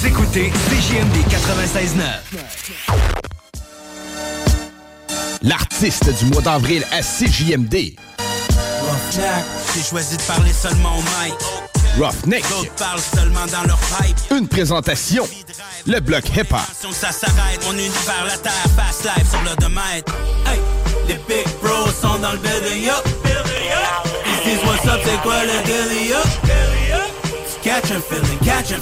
Vous écoutez CJMD 96.9. L'artiste du mois d'avril à CJMD. Roughneck, j'ai choisi de parler seulement au mic. Roughneck. D'autres parlent seulement dans leur pipe. Une présentation. Le bloc hip-hop. Ça s'arrête, mon univers, la terre, fast life sur le domaine. Hey, les big bros sont dans le building, up. Ils disent what's up, c'est quoi le up. Catch a feeling, catch a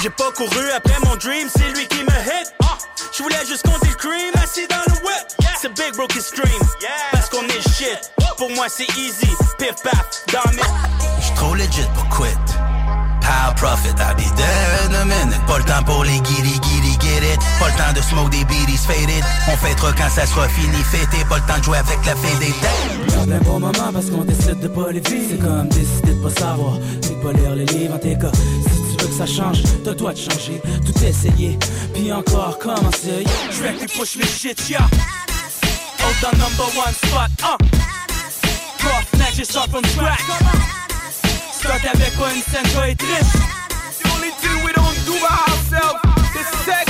J'ai pas couru après mon dream, c'est lui qui me hit. Je voulais juste compter le cream, assis dans le whip. C'est Big Bro qui stream, parce qu'on est shit. Pour moi c'est easy, pif paf, dans mes... J'suis trop legit pour quit. Power profit, I'll be there in a minute. Pas le temps pour les get it. Pas le temps de smoke des beaties faded. On fêtera quand ça sera fini, fêté. Pas le temps de jouer avec la fée des têtes. un bon moment parce qu'on décide de pas les vivre. C'est comme décider de pas savoir, c'est de pas lire les livres en tes cas. Si tu veux que ça change, t'as le droit de changer, tout essayer, puis encore commencer. Je vais plus push les shit, yeah. Hold the number one spot, uh. Roughneck, j'ai start from scratch. Start avec pas une scène, toi être riche. The only thing we don't do by ourselves is sex,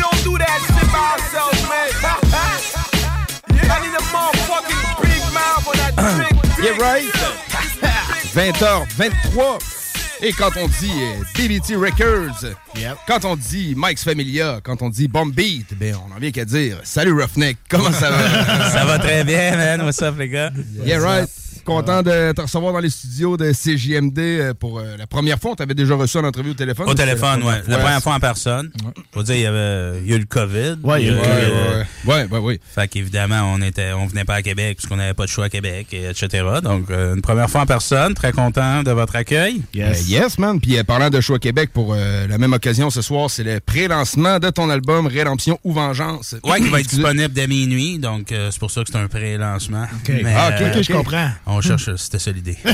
don't do that shit by ourselves, man. I need a motherfucking big mouth on that big Yeah, right. 20h23. Et quand on dit euh, DBT Records, quand on dit Mike's Familia, quand on dit Bomb Beat, ben on en vient qu'à dire Salut Roughneck, comment ça va? Ça va très bien, man. What's up, les gars? Yeah, right. Content de te recevoir dans les studios de CJMD euh, pour euh, la première fois. On t'avait déjà reçu en entrevue au téléphone. Au téléphone, ouais. La première fois en personne. Faut dire, il y, avait, il y a eu le COVID. Ouais, il y a eu le eu, COVID, ouais, ouais. Ouais, ouais, ouais. Fait qu'évidemment, on était, on venait pas à Québec puisqu'on n'avait pas de choix à Québec, et etc. Donc, euh, une première fois en personne. Très content de votre accueil. Euh, yes, man. Puis euh, parlant de Choix Québec, pour euh, la même occasion ce soir, c'est le pré-lancement de ton album Rédemption ou Vengeance. Ouais, qui va être disponible dès minuit, donc euh, c'est pour ça que c'est un pré-lancement. Mais, Ah, ok, ok, je comprends. On cherche, c'était ça l'idée.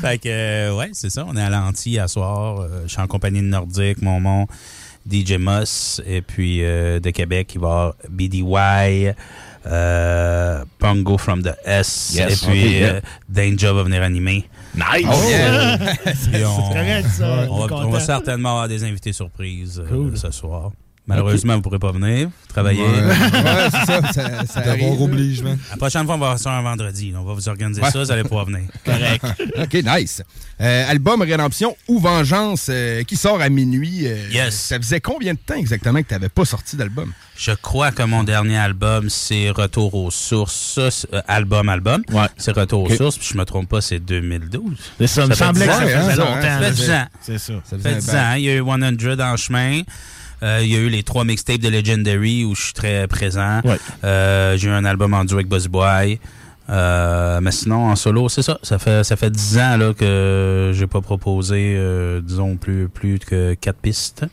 fait que, euh, ouais, c'est ça, on est à l'anti à soir. Euh, je suis en compagnie de Nordique, Momon, DJ Moss, et puis euh, de Québec, il va y avoir BDY, euh, Pongo from the S, Yes. et puis Ok, yeah. euh, Danger va venir animer. Nice! Oh, yeah. Puis on, C'est correct, ça. on va, Content. on va certainement avoir des invités surprises euh, ce soir. Malheureusement, vous ne pourrez pas venir travailler. Ouais, ouais, c'est ça, ça, ça D'avoir oblige, La prochaine fois, on va faire ça un vendredi. On va vous organiser Ouais. ça, vous allez pouvoir venir. Correct. OK, nice. Euh, album Rédemption ou Vengeance euh, qui sort à minuit. euh, Yes. Ça faisait combien de temps exactement que tu n'avais pas sorti d'album? Je crois que mon dernier album, c'est Retour aux sources. Ça, c'est, euh, album, album. C'est Retour aux sources. Puis je me trompe pas, c'est 2012. C'est ça, me semblait 10 que ça ans, faisait hein, longtemps, Ça fait là. 10 ans. C'est ça. Ça fait 10 ans. Il y a eu 100 en chemin. Euh, il y a eu les trois mixtapes de Legendary où je suis très présent. Euh, J'ai eu un album en duo avec Buzz Boy. Euh, mais sinon, en solo, c'est ça. Ça fait, ça fait 10 ans là, que j'ai pas proposé, euh, disons, plus, plus que 4 pistes.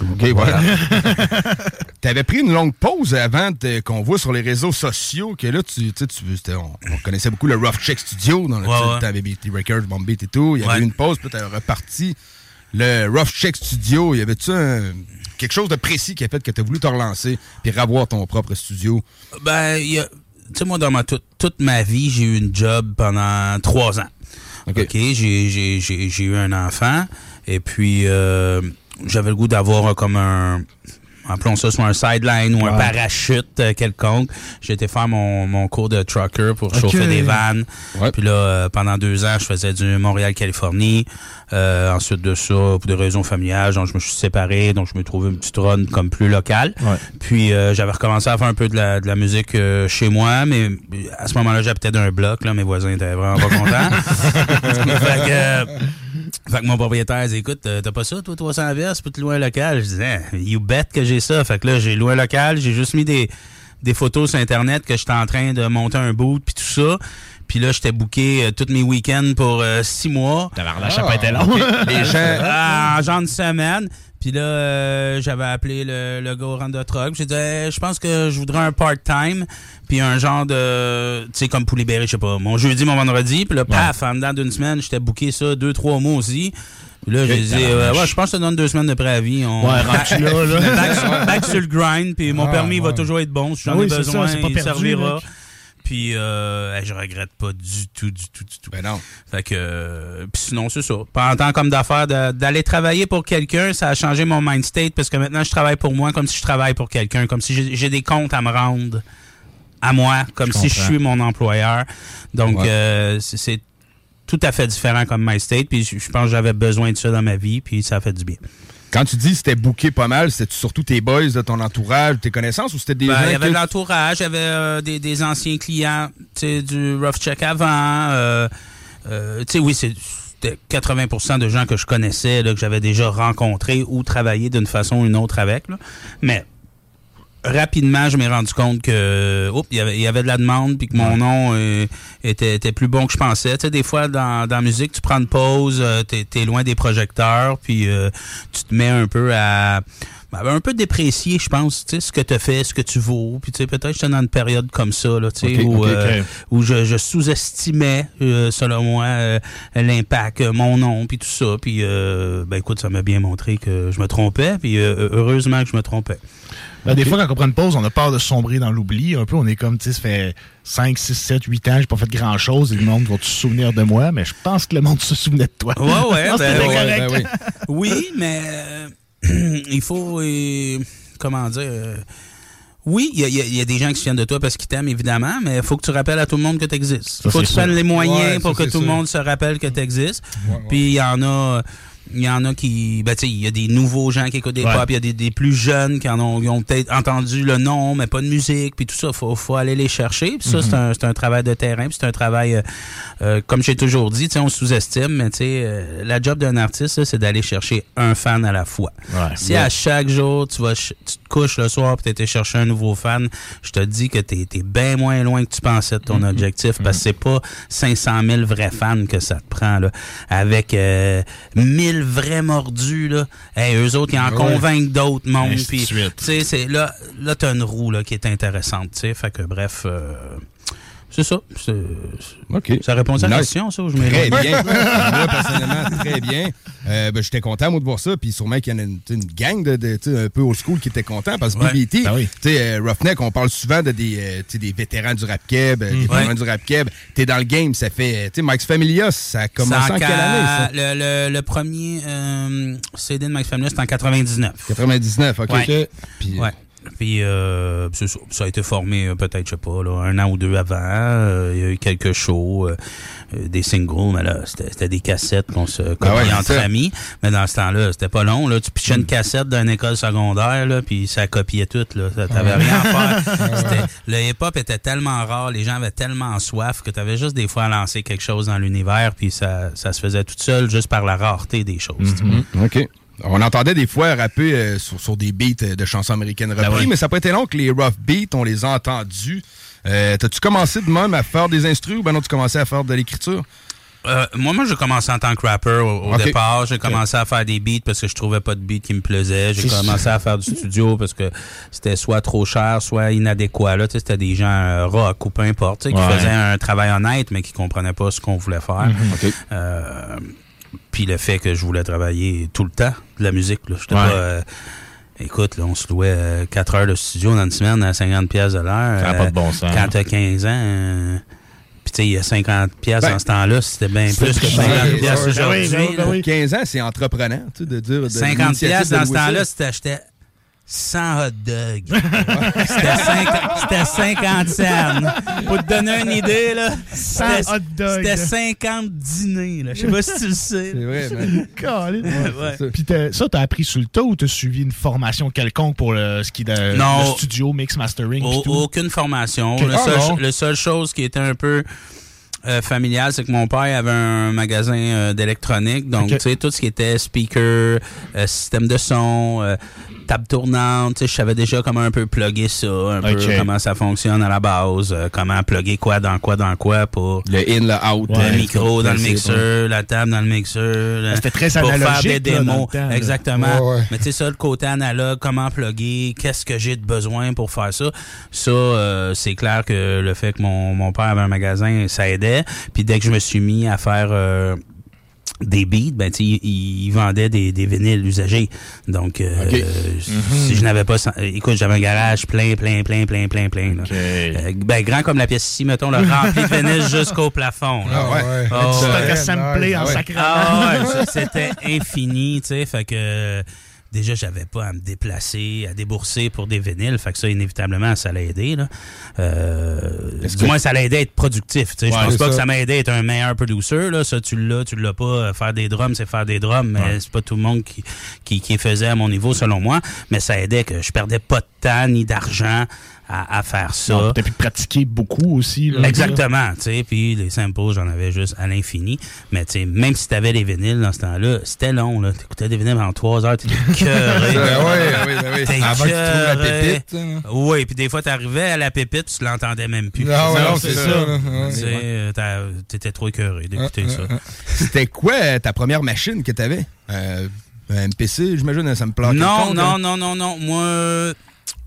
OK, voilà. tu avais pris une longue pause avant qu'on voit sur les réseaux sociaux que là, tu, tu, on, on connaissait beaucoup le Rough Check Studio dans le Ouais, ouais. tu avais BT Records, Bomb Beat et tout. Il y avait Ouais. eu une pause, puis tu reparti. Le Rough Check Studio, y avait-tu quelque chose de précis qui a fait que tu as voulu te relancer puis revoir ton propre studio? Ben, il y a- tu sais, moi, dans ma, toute, toute ma vie, j'ai eu une job pendant trois ans. OK. J'ai- J'ai j'ai- j'ai eu un enfant et puis euh, j'avais le goût d'avoir comme un, appelons ça soit un sideline ou un Ouais. parachute euh, quelconque. J'ai été faire mon, mon cours de trucker pour chauffer des vannes. Puis là, euh, pendant deux ans, je faisais du Montréal-Californie. Euh, ensuite de ça, pour des raisons familiales, donc je me suis séparé, donc je me trouvais une petite run comme plus locale. Puis euh, j'avais recommencé à faire un peu de la, de la musique euh, chez moi, mais à ce moment-là, j'habitais d'un bloc, là, mes voisins étaient vraiment pas contents. fait, que, fait que mon propriétaire dit écoute, euh, t'as pas ça, toi, 300 verses, peux te louer un local? Je disais, you bet que j'ai ça. Fait que là, j'ai loué un local, j'ai juste mis des, des photos sur Internet que j'étais en train de monter un boot puis tout ça. Puis là, j'étais booké euh, tous mes week-ends pour euh, six mois. la chape était long. Les gens... Ah, en genre de semaine. Puis là, euh, j'avais appelé le, le gars au Randa Truck. J'ai dit, Hey, je pense que je voudrais un part-time. Puis un genre de... Tu sais, comme pour libérer, je sais pas, mon jeudi, mon vendredi. Puis là, paf, en dedans d'une semaine, j'étais booké ça deux, trois mois aussi. Puis là, j'ai dit, euh, ouais, je pense que ça donne deux semaines de préavis. On... Ouais, rendu là, là? back, sur, back sur le grind. Puis mon Ah, permis va ouais. toujours être bon. Si j'en Ah ai besoin, ça, il servira. mec. Puis euh, je regrette pas du tout, du tout, du tout. Ben non. Fait que euh, puis sinon c'est ça. Pas en tant comme d'affaires d'aller travailler pour quelqu'un, ça a changé mon mind state parce que maintenant je travaille pour moi comme si je travaille pour quelqu'un, comme si j'ai- des comptes à me rendre à moi, comme Je si je suis mon employeur. Donc Ouais. euh, c'est- tout à fait différent comme mind state. Puis je je pense que j'avais besoin de ça dans ma vie, puis ça a fait du bien. Quand tu dis c'était booké pas mal, c'était surtout tes boys de ton entourage, tes connaissances ou c'était des Ben, gens il y avait que- de l'entourage, il y avait euh, des, des anciens clients, tu sais, du Rough Check avant. euh, euh, tu sais, oui, c'est- c'était 80% de gens que je connaissais, là, que j'avais déjà rencontrés ou travaillé d'une façon ou une autre avec. là. Mais rapidement, je m'ai rendu compte que oups, il y avait, il y avait de la demande puis que mon nom euh, était, était plus bon que je pensais. Tu sais, des fois, dans, dans la musique, tu prends une pause, euh, t'es es loin des projecteurs, puis euh, tu te mets un peu à ben, un peu déprécier, je pense, tu sais, ce que tu as fait, ce que tu vaux. Puis tu sais, peut-être j'étais dans une période comme ça, là, tu sais, où, euh, où je, je sous-estimais, euh, selon moi, euh, l'impact, mon nom, puis tout ça. Puis, euh, ben écoute, ça m'a bien montré que je me trompais, puis euh, heureusement que je me trompais. Ben, Des fois, quand on prend une pause, on a peur de sombrer dans l'oubli. Un peu, on est comme, tu sais, ça fait 5, 6, 7, 8 ans, j'ai pas fait grand-chose et le monde va se souvenir de moi, mais je pense que le monde se souvenait de toi. Ouais, ouais, ben, ouais, correct. ben oui. Oui, mais euh, il faut, euh, comment dire, euh, oui, il y, a- y y des gens qui se souviennent de toi parce qu'ils t'aiment, évidemment, mais il faut que tu rappelles à tout le monde que tu existes. Il faut que tu prennes les moyens Ouais, pour ça, que tout le monde se rappelle que tu existes. Puis il y en a il y en a qui, ben, tu sais, il y a des nouveaux gens qui écoutent des ouais. pop, il y a des, des, plus jeunes qui en ont, ont peut-être entendu le nom, mais pas de musique, puis tout ça, faut, faut aller les chercher. Puis ça, mm -hmm. c'est un, travail de terrain, puis c'est un travail, euh, euh, comme j'ai toujours dit, tu sais, on sous-estime, mais tu sais, euh, la job d'un artiste, c'est d'aller chercher un fan à la fois. Ouais. Si à chaque jour, tu vas, tu te couches le soir, puis t'es chercher un nouveau fan, je te dis que t'es es, bien moins loin que tu pensais de ton mhm. objectif, parce que mhm. c'est pas 500 000 vrais fans que ça te prend, là, avec euh, 1000 vrai mordu, là, hey, eux autres, ils en convainquent d'autres mondes. Puis, là, là t'as une roue là, qui est intéressante. Fait que bref. Euh, c'est ça. C'est- OK. Ça répond à la Nice. question, ça, ou je Très bien. moi, personnellement, très bien. Euh, ben, J'étais content, moi, de voir ça. Puis sûrement qu'il y en a une, une gang de, de, un peu old school qui était content parce que Ouais. BBT, Ben oui. tu sais, euh, Roughneck, on parle souvent de des, euh, des vétérans du rap keb, euh, des vétérans Ouais. du rap keb. T'es dans le game, ça fait, tu sais, Mike's Familia, ça a commencé en quelle année, ça? Le, le, le premier euh, CD de Max Family, c'était en 99. 99, OK. Ouais. Puis, Ouais. Puis euh, ça, ça a été formé euh, peut-être, je sais pas, là, un an ou deux avant. Euh, Il y a eu quelques shows, euh, euh, des singles, mais là, c'était c'était des cassettes qu'on se copiait ouais, c'est entre amis. Mais dans ce temps-là, c'était pas long. Là. Tu pitchais une cassette d'une école secondaire, là, puis ça copiait tout. Là. T'avais rien à faire. Le hip-hop était tellement rare, les gens avaient tellement soif que t'avais juste des fois à lancer quelque chose dans l'univers, puis ça, ça se faisait tout seul juste par la rareté des choses. tu sais. OK. On entendait des fois rapper euh, sur, sur des beats euh, de chansons américaines Ben oui. mais ça n'a pas été long que les rough beats, on les a entendus. Euh, T'as-tu commencé de même à faire des instrus ou ben non, tu commençais à faire de l'écriture? Euh, moi, moi, j'ai commencé en tant que rapper au, départ. J'ai commencé à faire des beats parce que je trouvais pas de beats qui me plaisaient. J'ai commencé à faire du studio parce que c'était soit trop cher, soit inadéquat. Là, c'était des gens euh, rock ou peu importe, qui faisaient un travail honnête, mais qui comprenaient pas ce qu'on voulait faire. Mhm. Euh, puis le fait que je voulais travailler tout le temps de la musique. Là, J'étais Ouais. pas, euh, écoute, là, on se louait 4 heures de studio dans une semaine à 50 pièces de l'heure. Ça a pas de bon sens. Quand t'as 15 ans, euh, puis tu sais, il y a 50 pièces Ben, dans ce temps-là, c'était bien c'était plus que très 50 cher. pièces aujourd'hui. ben oui, ben oui, là. ben oui. 15 ans, c'est entreprenant, tu sais, de dire. de 50 l'initiative pièces dans ce temps-là, si t'achetais 100 hot dogs. C'était 50, c'était 50 cents. Pour te donner une idée, là, 100 c'était hot dogs. c'était 50 dîners. Là. Je sais pas si tu le sais. C'est vrai, man. Colin. Ouais. Puis t'as- ça, t'as appris sur le tas ou t'as suivi une formation quelconque pour le, ce qui est de- Non. le studio, mix mastering pis Au- tout? aucune formation. Ok. Le, Ah, seul, le seule chose qui était un peu euh, familiale, c'est que mon père avait un magasin euh, d'électronique. Donc, tu sais, tout ce qui était speaker, euh, système de son, euh, table tournante, tu sais, je savais déjà comment un peu plugger ça, un peu comment ça fonctionne à la base, euh, comment plugger quoi dans quoi dans quoi pour Le in, le out. le Ouais, micro dans le mixeur, la table dans le mixeur. le- C'était très pour faire des analogique, là, dans démos. le temps. Exactement. Ouais, ouais. Mais tu sais, ça, le côté analogue, comment plugger, qu'est-ce que j'ai de besoin pour faire ça, ça, euh, c'est clair que le fait que mon, mon père avait un magasin, ça aidait. Puis dès que je me suis mis à faire... euh, des beats, ben, tu sais, il, il vendait des, des vinyles usagés. Donc, euh, Ok. si je n'avais pas... Écoute, j'avais un garage plein, plein, plein, plein, plein, plein. là. Euh, ben, grand comme la pièce ici, mettons, le rempli de vinyles jusqu'au plafond. là. Ah ouais. Ah Tu ouais. en ouais. sacrament. Ah ouais, ça, c'était infini, tu sais, fait que euh, déjà j'avais pas à me déplacer, à débourser pour des vinyles, fait que ça inévitablement ça l'a aidé là. Euh, du que- moins ça l'a aidé à être productif, tu sais. Ouais, je pense pas que ça. m'a aidé à être un meilleur producer là, ça tu l'as, tu l'as pas. Euh, Faire des drums, c'est faire des drums, mais c'est pas tout le monde qui, qui qui faisait à mon niveau selon moi, mais ça aidait que je perdais pas de temps ni d'argent à, à faire ça. Non, T'as pu pratiquer beaucoup aussi. Là, Exactement, tu sais, puis les samples, j'en avais juste à l'infini. Mais tu sais, même si t'avais les vinyles dans ce temps-là, c'était long, là. T'écoutais des vinyles pendant trois heures, t'étais cœuré. Ben ouais, oui, oui. T'es Avant que tu trouves la pépite. hein. Oui, puis des fois, t'arrivais à la pépite, tu l'entendais même plus. Ah ouais, Non, c'est ça. Tu euh, t'étais trop écœuré d'écouter ça. C'était quoi euh, ta première machine que t'avais? Euh, un MPC, j'imagine, ça me plaît. Non, non, non, non, non. Moi,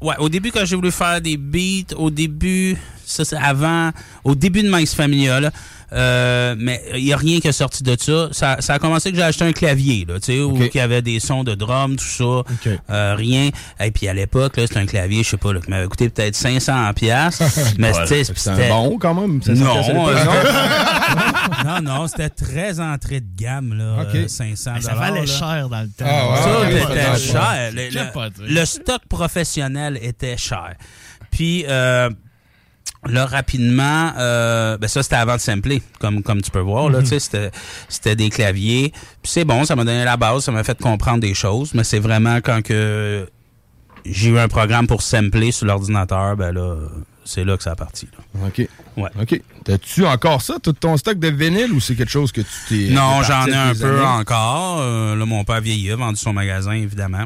ouais, au début, quand j'ai voulu faire des beats, au début, ça c'est avant, au début de Max Familia, là, euh, mais il n'y a rien qui est sorti de ça. ça. Ça a commencé que j'ai acheté un clavier, là, tu sais, où il y avait des sons de drum, tout ça. Euh, rien. Et puis à l'époque, là, c'était un clavier, je sais pas, là, qui m'avait coûté peut-être 500 pièces. mais tu sais, C'est c'était... bon quand même. ça, Non, euh, non, non, c'était très entrée de gamme, là, Ok. euh, 500 Ça valait cher dans le temps. Ah ouais. ça, ouais, c'était ouais, ouais. cher. Le, le stock professionnel était cher. Puis, euh, là, rapidement, euh, ben ça, c'était avant de sampler, comme, comme tu peux voir. Là, tu sais, c'était, c'était des claviers. Puis c'est bon, ça m'a donné la base, ça m'a fait comprendre des choses. Mais c'est vraiment quand que j'ai eu un programme pour sampler sur l'ordinateur, ben là, c'est là que ça a parti. là. OK. Ouais. OK. T'as-tu encore ça, tout ton stock de vinyle, ou c'est quelque chose que tu t'es. Non, j'en ai un peu années? encore. Euh, là, mon père vieillit, a vendu son magasin, évidemment.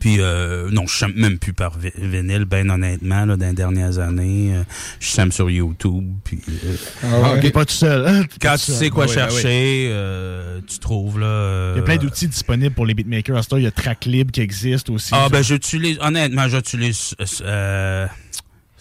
Puis, euh, non, je chante même plus par vi- vinyle, ben honnêtement, là, dans les dernières années. Euh, je chante sur YouTube. Puis, euh, Ah, ok. T'es pas tout seul. hein? Quand tu sais quoi Ah ah oui. chercher, euh, tu trouves, là... euh, Il y a plein d'outils disponibles pour les beatmakers. À ce temps, il y a Tracklib qui existe aussi. Ah, ben, j'utilise, honnêtement, j'utilise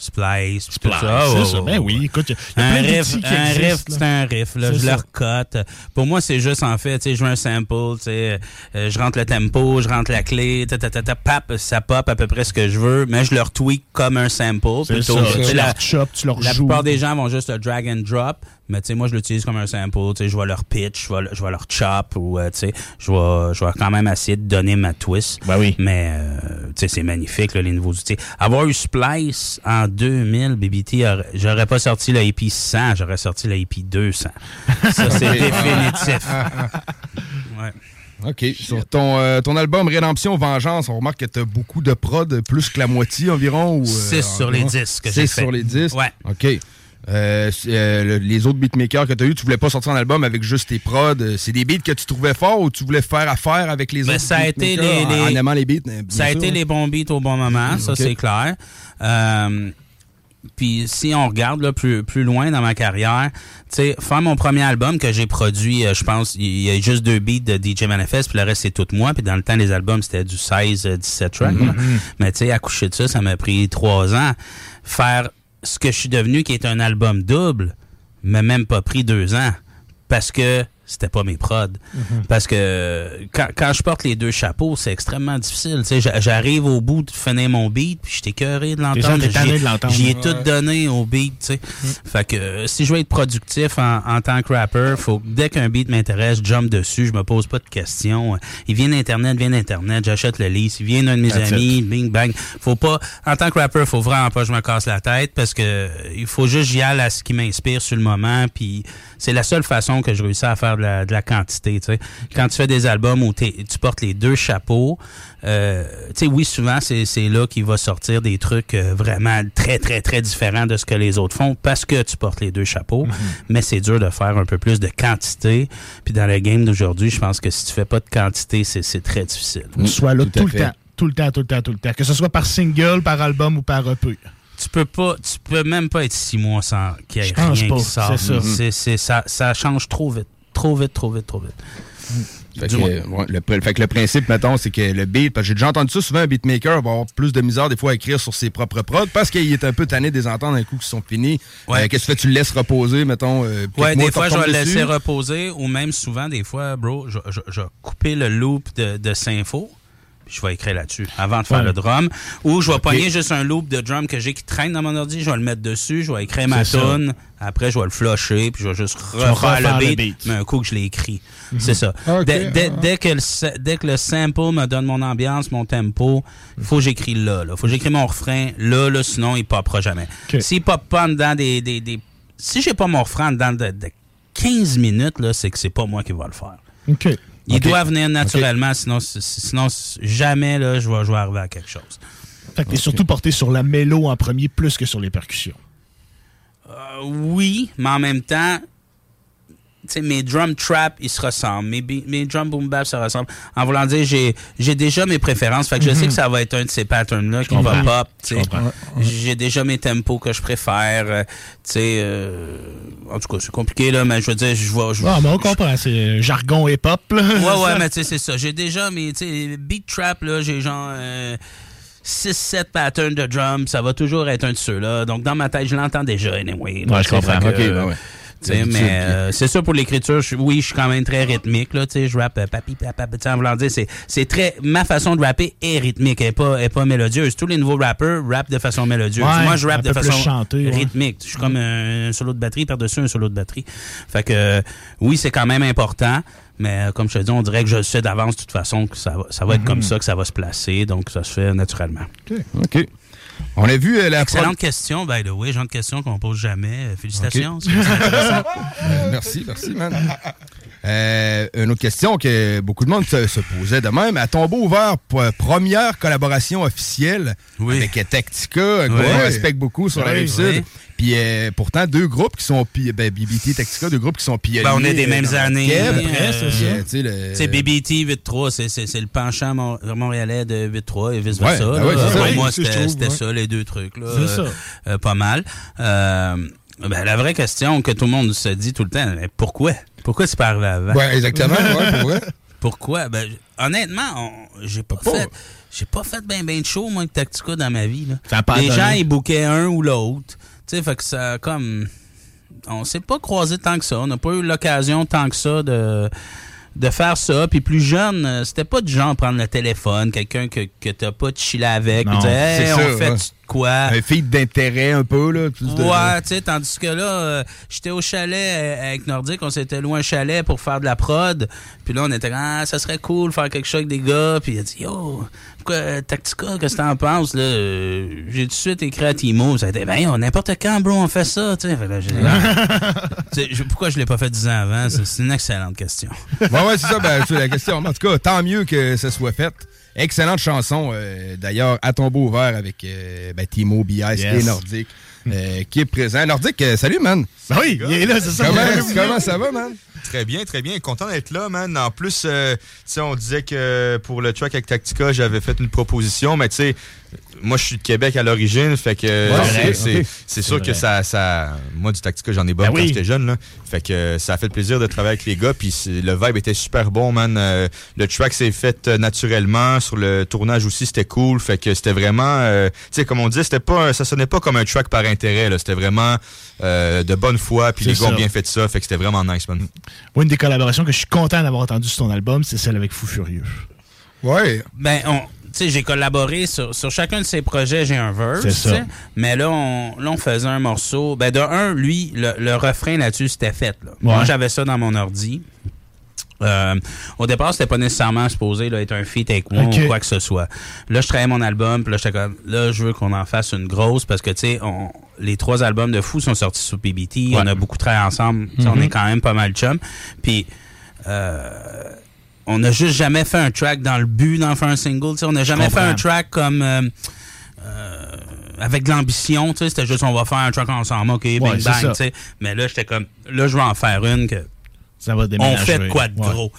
Splice. tout Splice, ça. Ouais, ça. Ben oui, écoute, y a Un riff, un riff, c'est un riff, là. Je le recote. Pour moi, c'est juste, en fait, tu sais, je veux un sample, tu sais, euh, je rentre le tempo, je rentre la clé, ta, ta, ta, ta, pap, ça pop à peu près ce que je veux, mais je le retweak comme un sample. Plutôt ça. tu la, chop, tu la joues. plupart des gens vont juste le drag and drop, mais tu sais, moi, je l'utilise comme un sample, tu sais, je vais leur pitch, je vais, je vais leur chop, ou, euh, tu sais, je vais, je vais quand même essayer de donner ma twist. Ben oui. Mais, euh, tu sais, c'est magnifique, là, les nouveaux outils. Avoir eu Splice en 2000, BBT, j'aurais pas sorti le EP 100, j'aurais sorti le EP 200. Ça, c'est définitif. Ouais. OK. Sur ton, euh, ton album Rédemption Vengeance, on remarque que t'as beaucoup de prod, plus que la moitié environ. ou, euh, Six sur les environ? dix que j'ai sur les 10? Ouais. OK. Euh, euh, le- les autres beatmakers que tu as eu, tu voulais pas sortir un album avec juste tes prods. euh, C'est des beats que tu trouvais forts ou tu voulais faire affaire avec les Ben, autres ça a été les- en- les- en aimant les beats? Ça a sûr, été hein. les bons beats au bon moment, ça c'est clair. Euh, puis si on regarde là, plus, plus loin dans ma carrière, tu sais, faire mon premier album que j'ai produit, euh, je pense, il y a juste deux beats de DJ Manifest, puis le reste c'est tout moi. Puis dans le temps, les albums, c'était du 16-17 tracks. là. Mais tu sais, accoucher de ça, ça m'a pris trois ans. Faire ce que je suis devenu, qui est un album double, m'a même pas pris deux ans. Parce que c'était pas mes prods. Mhm. Parce que quand, quand je porte les deux chapeaux, c'est extrêmement difficile. Tu sais, j'a- j'arrive au bout de finir mon beat, puis j'étais écœuré de l'entendre. J'y ai- de l'entendre. J'y ai Ouais. tout donné au beat, tu sais. Fait que si je veux être productif en, en tant que rapper, faut que dès qu'un beat m'intéresse, je jump dessus, je me pose pas de questions. Il vient d'Internet, vient d'Internet, j'achète le liste. Il vient d'un de mes That's amis, bing bang. Faut pas, en tant que rapper, faut vraiment pas que je me casse la tête parce que il faut juste j'y aille à ce qui m'inspire sur le moment, puis c'est la seule façon que je réussis à faire de la, de la quantité, tu sais. Quand tu fais des albums où tu portes les deux chapeaux, euh, tu sais, oui, souvent, c'est c'est là qu'il va sortir des trucs euh, vraiment très, très, très différents de ce que les autres font parce que tu portes les deux chapeaux. Mais c'est dur de faire un peu plus de quantité. Puis dans le game d'aujourd'hui, je pense que si tu fais pas de quantité, c'est c'est très difficile. Tu sois là tout, le temps. Tout le temps, tout le temps, tout le temps. Que ce soit par single, par album ou par EP. Tu peux pas, tu peux même pas être six mois sans qu'il y ait rien pas, qui sort. c'est ça. C'est- c'est- ça. Ça change trop vite. Trop vite, trop vite, trop vite. Fait que, euh, ouais, le, fait que le principe, mettons, c'est que le beat, parce que j'ai déjà entendu ça, souvent un beatmaker va avoir plus de misère des fois à écrire sur ses propres prods parce qu'il est un peu tanné des entendre un coup qui sont finis. Ouais. Euh, Qu'est-ce que tu fais? Tu le laisses reposer, mettons. euh, Ouais, des fois, je vais le laisser reposer ou même souvent, des fois, bro, je, je, je vais couper le loop de, de puis je vais écrire là-dessus avant de faire Ouais. le drum. Ou je vais Ok. pogner juste un loop de drum que j'ai qui traîne dans mon ordi, je vais le mettre dessus, je vais écrire ma tune, après je vais le flusher, puis je vais juste refaire le le beat, mais un coup que je l'ai écrit. C'est ça. Dès, dès- ah. dès que le, dès que le sample me donne mon ambiance, mon tempo, il faut que j'écris là, là. faut que j'écris mon refrain là, là, sinon il popera jamais. Ok. S'il pop pas dedans des... des, des si j'ai pas mon refrain dedans de, de 15 minutes, là, c'est que c'est pas moi qui va le faire. OK. Il doit venir naturellement, sinon, sinon jamais là, je vais, je vais arriver à quelque chose. Fait que t'es surtout porté sur la mélo en premier plus que sur les percussions. Euh, oui, mais en même temps, mes drum trap, ils se ressemblent. Mes, mes drum boom bap se ressemblent. En voulant dire, j'ai, j'ai déjà mes préférences. Fait que je sais que ça va être un de ces patterns-là qui va pop. J'ai déjà mes tempos que je préfère. euh, euh, en tout cas, c'est compliqué, là, mais je veux dire, je vois. je- Ah, mais on comprend. C'est euh, jargon hip-hop. Ouais, ouais, mais tu sais, c'est ça. J'ai déjà mes, beat trap, là, j'ai genre 6-7 patterns de drum. Ça va toujours être un de ceux-là. Donc, dans ma tête, je l'entends déjà, anyway. Ouais, je comprends. Que, ben ouais. Mais euh, c'est ça pour l'écriture. Oui, je suis quand même très rythmique. Là, je rappe euh, papi, papa, en voulant dire, c'est, c'est très. Ma façon de rapper est rythmique, elle n'est pas, elle est pas mélodieuse. Tous les nouveaux rappeurs rappent de façon mélodieuse. Ouais, Moi, je rappe de façon ouais. rythmique. Je suis comme un, solo de batterie par-dessus un solo de batterie. Fait que, euh, oui, c'est quand même important. Mais euh, comme je te dis, on dirait que je sais d'avance de toute façon que ça va, ça va être Mhm. comme ça que ça va se placer. Donc, ça se fait naturellement. OK. On a vu euh, la Excellente question, by the way. Genre de questions qu'on pose jamais. Euh, Félicitations. Euh, merci, merci, man. Euh, une autre question que beaucoup de monde se, se posait de même. À tombeau ouvert, première collaboration officielle Oui. avec Tactica, qu'on Oui. respecte beaucoup sur la Oui, rive sud. Puis euh, pourtant, deux groupes qui sont... Ben, BBT et Tactica, deux groupes qui sont pionniers. Ben, on est des euh, mêmes années. Euh, c'est ça. Euh, tu sais, le- Tu sais, BBT 8-3, c'est- le penchant mon- montréalais de 8-3 et vice-versa. Ouais, ben ouais. Pour moi, c'était trouve, c'était ouais. ça, les deux trucs. là. C'est Euh, ça. euh, pas mal. Euh, ben, la vraie question que tout le monde se dit tout le temps, mais pourquoi? Pourquoi c'est pas arrivé avant? Ouais, exactement, ouais, pour vrai. Pourquoi? Ben, honnêtement, on- j'ai pas, Pas. fait... J'ai pas fait ben ben de show, moi, avec Tactica dans ma vie. Là. Ça Les gens, ils bouquaient un ou l'autre. Tu sais, fait que ça, comme... On s'est pas croisé tant que ça. On n'a pas eu l'occasion tant que ça de de faire ça. Puis plus jeune, euh, c'était pas du genre prendre le téléphone, quelqu'un que, que t'as pas de chiller avec, Non, dire, Hey, on ça, fait ouais. Quoi? Un feed d'intérêt un peu, là. plus de- Ouais, tu sais, tandis que là, euh, j'étais au chalet euh, avec Nordique, on s'était loué un chalet pour faire de la prod. Puis là, on était ah, ça serait cool faire quelque chose avec des gars. Puis il a dit, yo, pourquoi euh, Tactica, qu'est-ce que t'en penses, là? J'ai tout de suite écrit à Timo. Ça a été, ben, on n'importe quand, bro, on fait ça, tu sais. Pourquoi je l'ai pas fait dix ans avant? C'est c'est une excellente question. Ouais, ouais, c'est ça, ben, c'est la question. En tout cas, tant mieux que ça soit fait. Excellente chanson, euh, d'ailleurs, à tombeau ouvert avec euh, ben, Timo, BS Yes. et Nordique, euh, qui est présent. Nordique, salut, man. Ben oui, il est là, c'est ça. Comment, comment ça va, man? Très bien, très bien. Content d'être là, man. En plus, euh, tu sais, on disait que pour le track avec Tactica, j'avais fait une proposition, mais tu sais, moi, je suis de Québec à l'origine, fait que Ouais, c'est- sûr vrai. que ça, ça. Moi, du Tactica, j'en ai bon Ben quand oui. j'étais jeune, là. Fait que ça a fait plaisir de travailler avec les gars, puis le vibe était super bon, man. Euh, le track s'est fait euh, naturellement. Sur le tournage aussi, c'était cool. Fait que c'était vraiment. euh, tu sais, comme on dit, c'était pas, ça sonnait pas comme un track par intérêt, là. C'était vraiment euh, de bonne foi, puis les gars ont bien fait ça. Fait que c'était vraiment nice, man. Moi, une des collaborations que je suis content d'avoir entendu sur ton album, c'est celle avec Fou Furieux. Ouais. Ben, on, tu sais, j'ai collaboré sur, sur chacun de ses projets, j'ai un verse. C'est ça. Mais là on, là, on faisait un morceau. Ben, de un, lui, le, le refrain là-dessus, c'était fait. Là. Moi, j'avais ça dans mon ordi. Euh, au départ, c'était pas nécessairement supposé là, être un feat avec moi ou quoi que ce soit. Là, je travaillais mon album, puis là, j'étais comme, là, je veux qu'on en fasse une grosse parce que, tu sais, on- les trois albums de Fou sont sortis sur PBT. On a beaucoup travaillé ensemble. On Mhm. est quand même pas mal chum. Puis, euh, on n'a juste jamais fait un track dans le but d'en faire un single. On n'a jamais fait un track comme euh, euh, avec de l'ambition. C'était juste on va faire un track ensemble, ok, bing Ouais, bang. Mais là, j'étais comme là, je vais en faire une que Ça va on déménager. fait de quoi de Ouais. gros.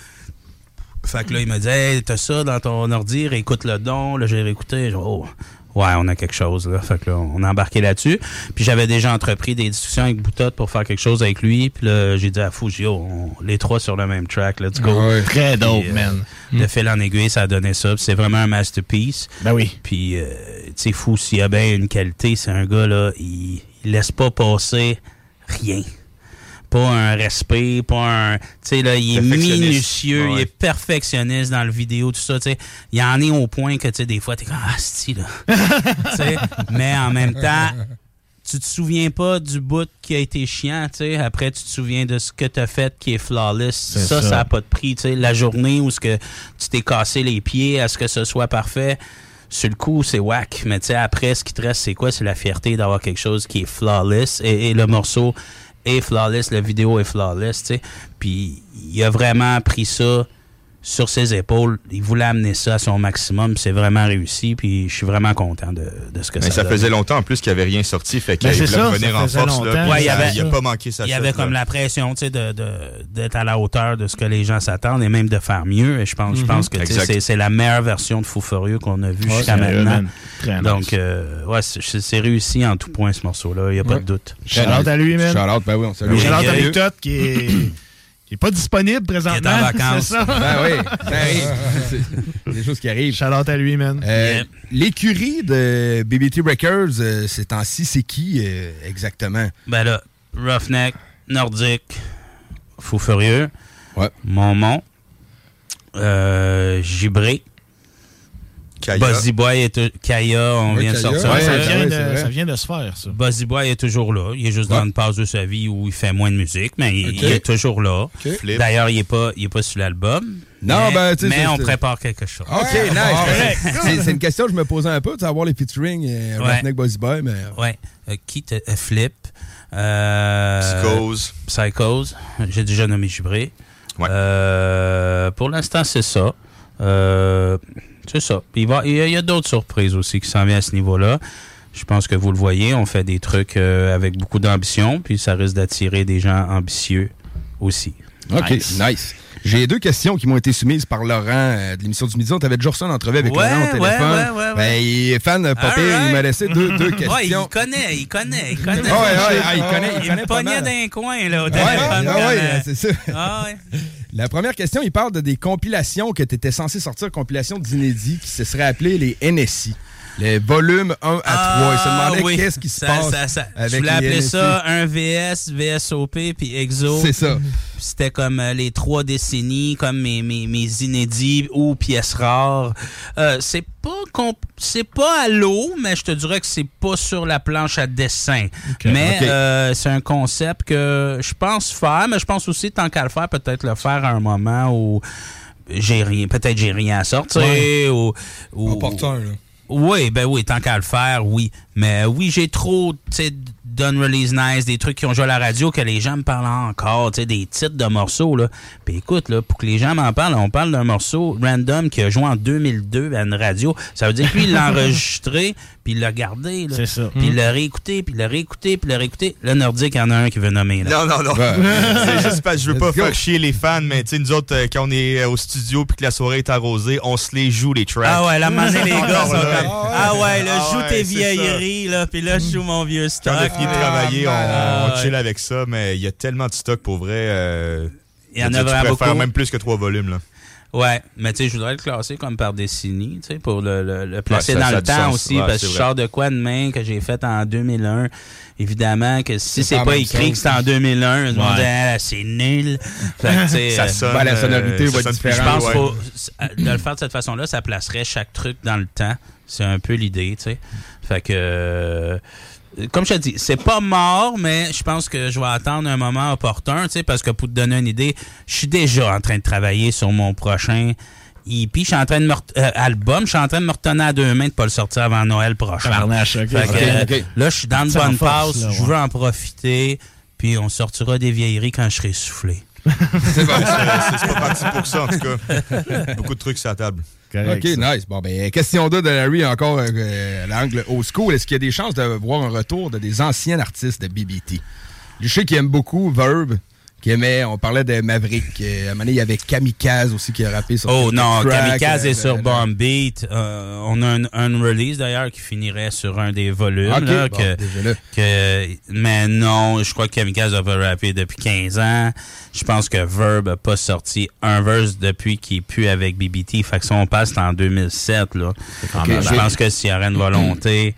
Fait que là, il me dit Hey, t'as ça dans ton ordi, réécoute le don. Là, j'ai réécouté. Dit, oh, ouais, on a quelque chose. Là. Fait que là, on a embarqué là-dessus. Puis j'avais déjà entrepris des discussions avec Boutotte pour faire quelque chose avec lui. Puis là, j'ai dit à oh, on- les trois sur le même track, let's go. Ouais. Très dope, euh, man. De fil en aiguille, ça a donné ça. C'est vraiment un masterpiece. Ben oui. Puis, euh, tu sais, Fou, s'il y a bien une qualité, c'est un gars, là, il, il laisse pas passer rien. Pas un respect, pas un. Tu sais, là, il est minutieux, il est perfectionniste dans le vidéo, tout ça, tu sais. Il en est au point que, tu sais, des fois, t'es comme, ah, c'est là. Tu sais, mais en même temps, tu te souviens pas du bout qui a été chiant, tu sais. Après, tu te souviens de ce que t'as fait qui est flawless. Ça, ça. ça n'a pas de prix, tu sais. La journée où ce que tu t'es cassé les pieds à ce que ce soit parfait, sur le coup, c'est whack. Mais tu sais, après, ce qui te reste, c'est quoi? C'est la fierté d'avoir quelque chose qui est flawless. Et, et le morceau est flawless, la vidéo est flawless, tu sais. Puis, il a vraiment pris ça sur ses épaules. Il voulait amener ça à son maximum. C'est vraiment réussi. Puis, je suis vraiment content de, de ce que Mais ça ça donne. faisait longtemps en plus qu'il n'y avait rien sorti, fait qu'il Ben, ça en force. Là, Ouais, il avait- il a pas manqué sa Il y avait comme là. la pression, tu sais, de, de- d'être à la hauteur de ce que les gens s'attendent et même de faire mieux. Et je pense, je pense que tu sais, Exact. c'est, c'est la meilleure version de Fou Furieux qu'on a vue Ouais, jusqu'à maintenant. Très Donc, euh, ouais, c'est, réussi en tout point, ce morceau-là. Il n'y a pas Ouais. de doute. Shout-out à lui, man. Shout-out, ben oui, on salue. Y à qui est, qui est pas disponible présentement. Qui est en vacances. C'est ça? Ben oui, ça arrive. C'est des choses qui arrivent. Shout-out à lui, man. Euh, Yeah. L'écurie de BBT Records, euh, ces temps-ci, c'est qui euh, exactement? Ben là, Roughneck, Nordique, Fou Furieux, Ouais. Momon, euh, Gibré, Kaya. Buzzy Boy et tout- Kaya, on Ouais, vient de sortir. Ouais, Ouais, ça, ouais, vient ouais, de, c'est vrai. ça vient de se faire, ça. Buzzy Boy est toujours là. Il est juste Ouais. dans une phase de sa vie où il fait moins de musique, mais il, est toujours là. D'ailleurs, il n'est pas, il est pas sur l'album. Non, mais, ben, tu sais, mais on prépare quelque chose. OK, nice. C'est c'est une question que je me posais un peu, de savoir les featuring euh, Ouais. Buzzy Boy, mais... Ouais. Euh, qui te- euh, Flip. Euh, Psychose. Psychose. J'ai déjà nommé Gibré. Ouais. Euh, pour l'instant, c'est ça. Euh, c'est ça. Puis il, va- il y a, d'autres surprises aussi qui s'en viennent à ce niveau-là. Je pense que vous le voyez, on fait des trucs euh, avec beaucoup d'ambition, puis ça risque d'attirer des gens ambitieux aussi. OK, Nice. nice. J'ai deux questions qui m'ont été soumises par Laurent euh, de l'émission du midi. On t'avait déjà reçu en entrevue avec Ouais, Laurent au ouais, téléphone. ouais, ouais, ouais. Ben, il est fan de Popé. Il m'a laissé deux, deux questions. Ouais, il connaît, il connaît, il connaît. Ouais, ouais, ah, il connaît, il Il connaît me pas pognait d'un coin, là, au Ouais, téléphone. ah ouais, euh, c'est ça. Ah. La première question, il parle de des compilations que tu étais censé sortir, compilations d'inédits qui se seraient appelées les NSI. Les volumes 1 à 3. Il se demandait Ah oui. qu'est-ce qui se Ça- passe ça- ça- avec Je voulais les appeler NSI. ça un VS, VSOP, puis EXO. C'est ça. C'était comme euh, les trois décennies, comme mes, mes, mes inédits ou pièces rares. Euh, c'est pas c'est pas à l'eau, mais je te dirais que c'est pas sur la planche à dessin. Mais euh, c'est un concept que je pense faire, mais je pense aussi, tant qu'à le faire, peut-être le faire à un moment où j'ai rien, peut-être j'ai rien à sortir Ouais. ou, ou- Opportun, là. oui, ben oui, tant qu'à le faire, oui. Mais oui, j'ai trop, tu sais, done release nice, des trucs qui ont joué à la radio que les gens me parlent encore, tu sais, des titres de morceaux, là. Puis écoute, là, pour que les gens m'en parlent, on parle d'un morceau random qui a joué en 2002 à une radio. Ça veut dire que lui, il l'a enregistré, puis il l'a gardé, là. C'est ça. Puis il l'a réécouté, puis il l'a réécouté, puis il l'a réécouté. Le Nordique, il y en a un qui veut nommer, là. Non, non, non. Ouais. c'est juste parce que je veux pas go. faire chier les fans, mais tu sais, nous autres, euh, quand on est euh, au studio puis que la soirée est arrosée, on se les joue, les tracks. Ah ouais, là, maintenant, les gars sont comme, là. ah ouais, là, Ah joue ouais, tes vieilleries, là, puis là, je joue mon vieux stock. Quand on a fini de travailler, on, Ah, on chill avec ça, mais il y a tellement de stock pour vrai. euh, Il y en a tu vraiment pourrais faire beaucoup. même plus que trois volumes. Là. Ouais, mais tu sais, je voudrais le classer comme par décennie, tu sais, pour le, le, le placer Ouais, ça- dans ça le temps sens. aussi, Ouais, parce c'est que je sors de quoi demain que j'ai fait en 2001. Évidemment que si C'est pas écrit que c'est en 2001, je me dis, ah, c'est nul. Fait que, tu sais, Ça sonne, Ben, la sonorité euh, va ça être sonne plus je différente. pense faut de le faire de cette façon-là, ça placerait chaque truc dans le temps. C'est un peu l'idée, tu sais. Fait que euh, comme je te dis, c'est pas mort, mais je pense que je vais attendre un moment opportun, tu sais, parce que pour te donner une idée, je suis déjà en train de travailler sur mon prochain EP. Je suis en train de me euh, album, je suis en train de me retenir à deux mains de pas le sortir avant Noël prochain. Fait que, euh. Là, je suis dans en bonne passe, je ouais. veux en profiter, puis on sortira des vieilleries quand je serai soufflé. C'est pas parti pour ça, en tout cas. Beaucoup de trucs sur la table. OK, nice. Bon, ben, question 2 de Larry, encore euh, à l'angle old school. Est-ce qu'il y a des chances de voir un retour de des anciens artistes de BBT? Je sais qu'il aime beaucoup Verb, qui aimait, on parlait de Maverick. euh, à un moment donné, il y avait Kamikaze aussi qui a rappé sur Oh non, Kamikaze euh, est sur le- Bomb Beat. Euh, on a un, un release d'ailleurs qui finirait sur un des volumes. Là, bon, que, que- mais non, je crois que Kamikaze a pas rappé depuis 15 ans. Je pense que Verb a pas sorti un verse depuis qu'il est plus avec BBT. Fait que si on passe en 2007, là. Je pense que s'il y aurait une volonté,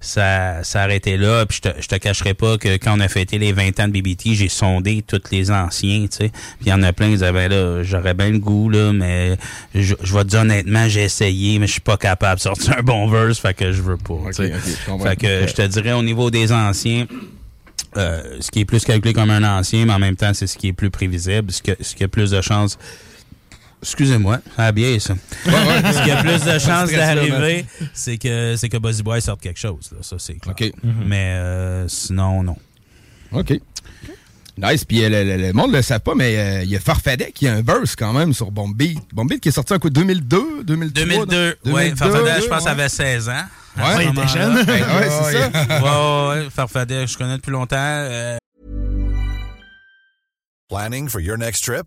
ça, ça arrêtait là. Puis je te, je te cacherai pas que quand on a fêté les 20 ans de BBT, j'ai sondé tous les anciens, tu sais. Puis il y en a plein qui disaient, ben là, j'aurais bien le goût, là, mais je, je vais te dire honnêtement, j'ai essayé, mais je suis pas capable de sortir un bon verse, fait que je veux pas. Fait que je te dirais au niveau des anciens, euh, ce qui est plus calculé comme un ancien, mais en même temps, c'est ce qui est plus prévisible, ce, que, ce qui a plus de chances. Excusez-moi, ça a bien ça. ce qui a plus de chances d'arriver, c'est que c'est que Buzzy Boy sorte quelque chose. Là. Ça, c'est clair. OK. Mais euh, sinon, non. OK. Nice. Puis euh, le, le- le monde ne le sait pas, mais euh, il y a Farfadet qui a un verse quand même sur Bomb Beat. Bomb Beat qui est sorti en quoi 2002 2003 2002, non? oui. 2002, Farfadet, je pense, ouais. avait 16 ans. Ouais, il était jeune. Ouais, ouais, c'est ça. Ouais, ouais, Farfadet, je connais depuis longtemps. euh, Planning for your next trip?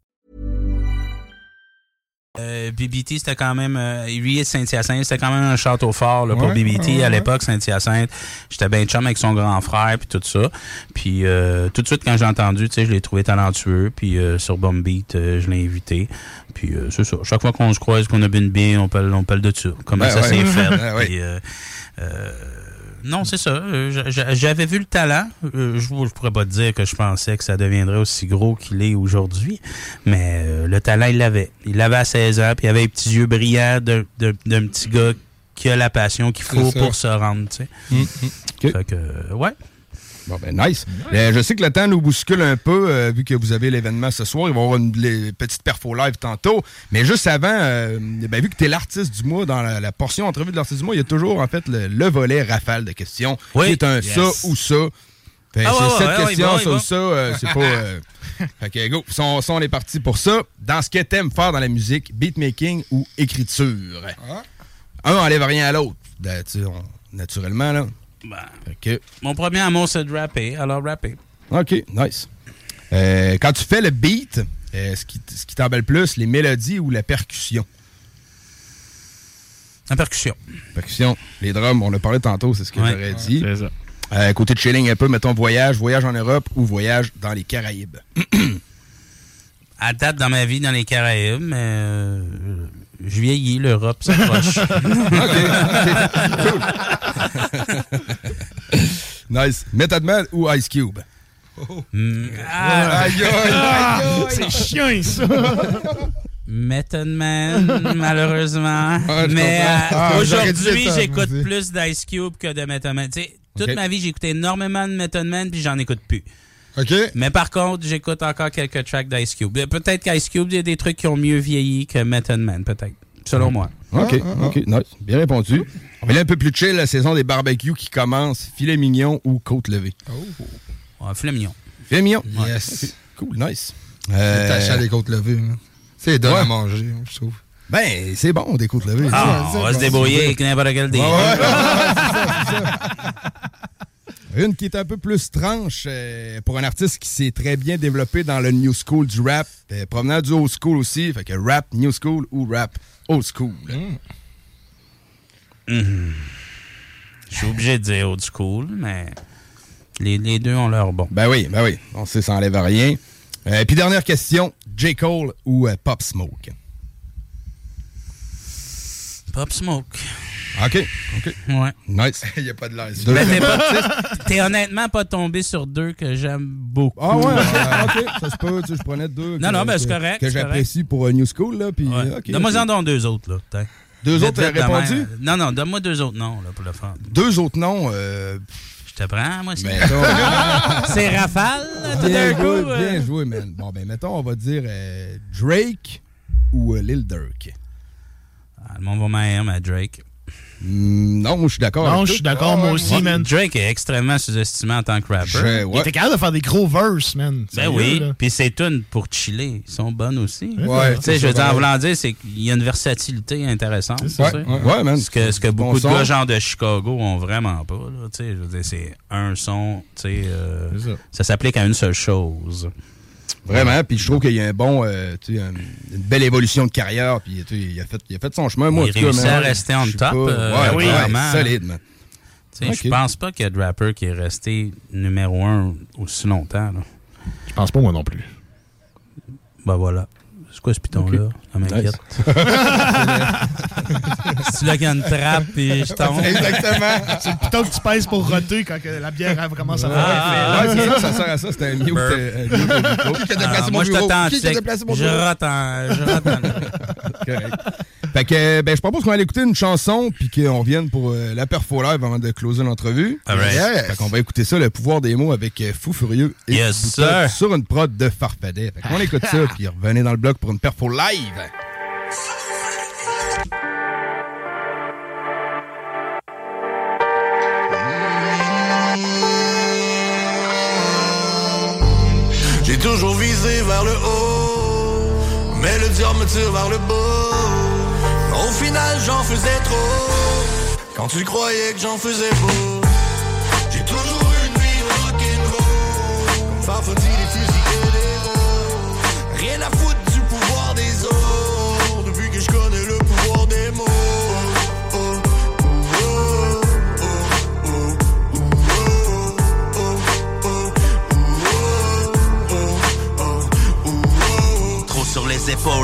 Euh, BBT, c'était quand même. Euh, lui et Saint-Hyacinthe, c'était quand même un château fort là, pour Ouais, BBT. ouais, à l'époque, Saint-Hyacinthe, j'étais bien chum avec son grand frère, puis tout ça. Puis euh, tout de suite, quand j'ai entendu, tu sais, je l'ai trouvé talentueux. Puis euh, sur Bomb Beat, euh, je l'ai invité. Puis euh, c'est ça. Chaque fois qu'on se croise, qu'on a bu une bien, on parle, on parle de ça. Comment Ben ça s'est fait. Ben. Puis, euh, euh, non, c'est ça. Euh, j'a- j'a- J'avais vu le talent. Euh, Je ne pourrais pas te dire que je pensais que ça deviendrait aussi gros qu'il est aujourd'hui. Mais euh, le talent, il l'avait. Il l'avait à 16 ans, puis il avait les petits yeux brillants d'un petit gars qui a la passion qu'il faut pour se rendre. tu sais. Mm, OK. Fait que, ouais. Bon, ben, nice. Euh, je sais que le temps nous bouscule un peu, euh, vu que vous avez l'événement ce soir. Il va y avoir une les petite perfo live tantôt. Mais juste avant, euh, ben, vu que tu es l'artiste du mois, dans la, la portion entrevue de l'artiste du mois, il y a toujours, en fait, le, le volet rafale de questions. Oui. Qui est un Yes. ça ou ça. Fait, Ah c'est ouais, cette ouais, question, ça ou ça, c'est pas... fait que, go, son, son, on est parti pour ça. Dans ce que t'aimes faire dans la musique, beatmaking ou écriture? Un enlève rien à l'autre. Ben, tu sais, on- naturellement, là. Ben, mon premier amour, c'est de rapper. Alors, rapper. OK, nice. Euh, quand tu fais le beat, euh, ce qui, ce qui t'emballe plus, les mélodies ou la percussion? La percussion. Percussion. Les drums, on a parlé tantôt, c'est ce que Ouais. j'aurais dit. C'est ça. Euh, côté de chilling un peu, mettons voyage, voyage en Europe ou voyage dans les Caraïbes. À date dans ma vie dans les Caraïbes, mais euh, je vieillis, l'Europe s'approche. nice. Method Man ou Ice Cube? Mm, ah, Aïe, aïe, aïe, aïe. C'est chiant, ça. Method Man, malheureusement. Ah, mais euh, Ah, aujourd'hui, j'écoute plus d'Ice Cube que de Method Man. Tu sais, toute ma vie, j'ai écouté énormément de Method Man, puis j'en écoute plus. OK? Mais par contre, j'écoute encore quelques tracks d'Ice Cube. Euh, Peut-être qu'Ice Cube, il y a des trucs qui ont mieux vieilli que Method Man, peut-être. Selon moi. OK, Ah, OK, nice. Bien répondu. Mais là, un peu plus chill, la saison des barbecues qui commence. Filet mignon ou côte levée? Ouais, filet mignon. Filet mignon. Yes. Cool, nice. C'est Euh, à des côtes levées. hein. C'est donne ouais. à manger, je trouve. Ben, c'est bon, des côtes levées. Ah, on va se débrouiller avec n'importe quel des Ouais, ouais, ouais, c'est ça, c'est ça. Une qui est un peu plus tranche euh, pour un artiste qui s'est très bien développé dans le new school du rap, euh, provenant du old school aussi, fait que rap new school ou rap old school. Mhm. Je suis obligé de dire old school, mais les, les deux ont leur bon. Ben oui, ben oui, on sait, ça enlève rien. Euh, Puis dernière question, J. Cole ou euh, Pop Smoke? Pop Smoke. OK, OK. Ouais. Nice. Il n'y a pas de l'air. Mais t'es pas- t'es honnêtement pas tombé sur deux que j'aime beaucoup. Ah ouais, ok, ça se peut, tu sais, je prenais deux. Non, que- non, ben, c'est que- correct, Que c'est j'apprécie pour un New School, là, puis Ouais. euh, ok. Donne-moi ok. en deux autres, là. t'as. Deux Vite, autres, t'as répondu? Non, non, donne-moi deux autres noms, là, pour le fun. Deux autres noms, euh... Je te prends, moi, c'est. mettons- c'est Rafale, tout Bien d'un coup. joué, euh. bien joué, man. Bon, ben, mettons, on va dire euh, Drake ou euh, Lil Durk. Ah, le monde va m'aimer, mais Drake. Hmm, non, moi, je suis d'accord. Non, je suis d'accord, Ah, moi ouais, aussi, ouais. man. Drake est extrêmement sous-estimé en tant que rapper. Je- Il ouais. était capable de faire des gros verses, man. Ben oui, là. puis ses tunes pour chiller sont bonnes aussi. Ouais, tu sais, c'est je veux dire, en voulant dire, c'est qu'il y a une versatilité intéressante. Sais. ouais, ouais, man. Ce que, ce que Bon beaucoup de son. gars genre de Chicago ont vraiment pas. Là, tu sais, je veux dire, c'est un son, tu sais, euh, C'est ça. ça s'applique à une seule chose. Vraiment, puis je trouve qu'il y a un bon, euh, tu sais, un- une belle évolution de carrière, puis tu sais, il a fait, il a fait son chemin. Moi, Il en réussit à rester suis top, pas- euh, ouais, oui, vraiment. solide, man. Tu sais, Ok. Je pense pas qu'il y a de rapper qui est resté numéro un aussi longtemps. Là. Je pense pas, moi non plus. Ben voilà. C'est quoi ce piton-là? Ça m'inquiète. C'est là qu'il y a une trappe et je tombe. Exactement. C'est le piton que tu pèses pour roter quand que la bière elle commence à faire Ah. Ouais, c'est ça, ça sert à ça. C'était un mute, Ah, moi, je bureau? t'attends. Qui a déplacé mon Je bureau? rate en... Je rate en... Correct. Fait que, ben, je propose qu'on aille écouter une chanson, puis qu'on revienne pour euh, la perfo live avant de closer l'entrevue. All right. Yes. Fait qu'on va écouter ça, le pouvoir des mots avec euh, Fou Furieux et Yes, sur une prod de Farfadet. Fait qu'on écoute ça, puis revenez dans le bloc pour une perfo live. J'ai toujours visé vers le haut, mais le diable me tire vers le bas. Au final, j'en faisais trop, quand tu croyais que j'en faisais beau. J'ai toujours une vie rock'n'roll, comme Farfadie, des fusils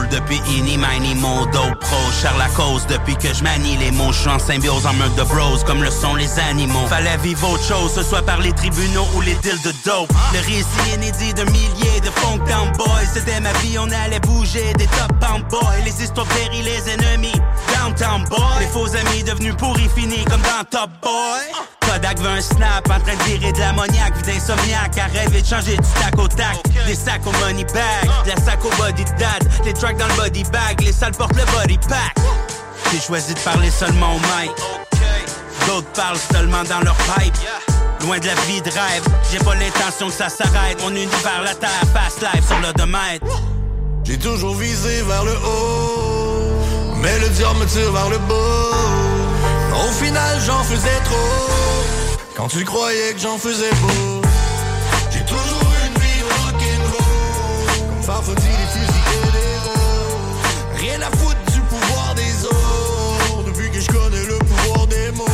depuis Ini, Mini, Modo, Pro. Charles la cause depuis que je manie les mots. Je suis en symbiose en meute de bros comme le sont les animaux. Fallait vivre autre chose, ce soit par les tribunaux ou les deals de dope. Le récit inédit de milliers de funk down boys. C'était ma vie, on allait bouger des top pound boys. Les histoires péris, les ennemis. Downtown boy. Les faux amis devenus pourris finis comme dans Top Boy. Kodak veut un snap en train de virer de l'ammoniaque, vie d'insomniaque, à rêver de changer du tac au tac. Des sacs au money bag, de la sac au body de dad, les tracks dans le body bag, les salles portent le body pack. J'ai choisi de parler seulement au mic. D'autres parlent seulement dans leur pipe. Loin de la vie de rêve, j'ai pas l'intention que ça s'arrête. Mon univers, la terre, fast life sur l'odomètre. J'ai toujours visé vers le haut, mais le diable me tire vers le bas. Au final, j'en faisais trop, quand tu croyais que j'en faisais beau. J'ai toujours une vie rock'n'roll, comme des fusils et des rôles. Rien à foutre du pouvoir des autres, depuis que je connais le pouvoir des mots.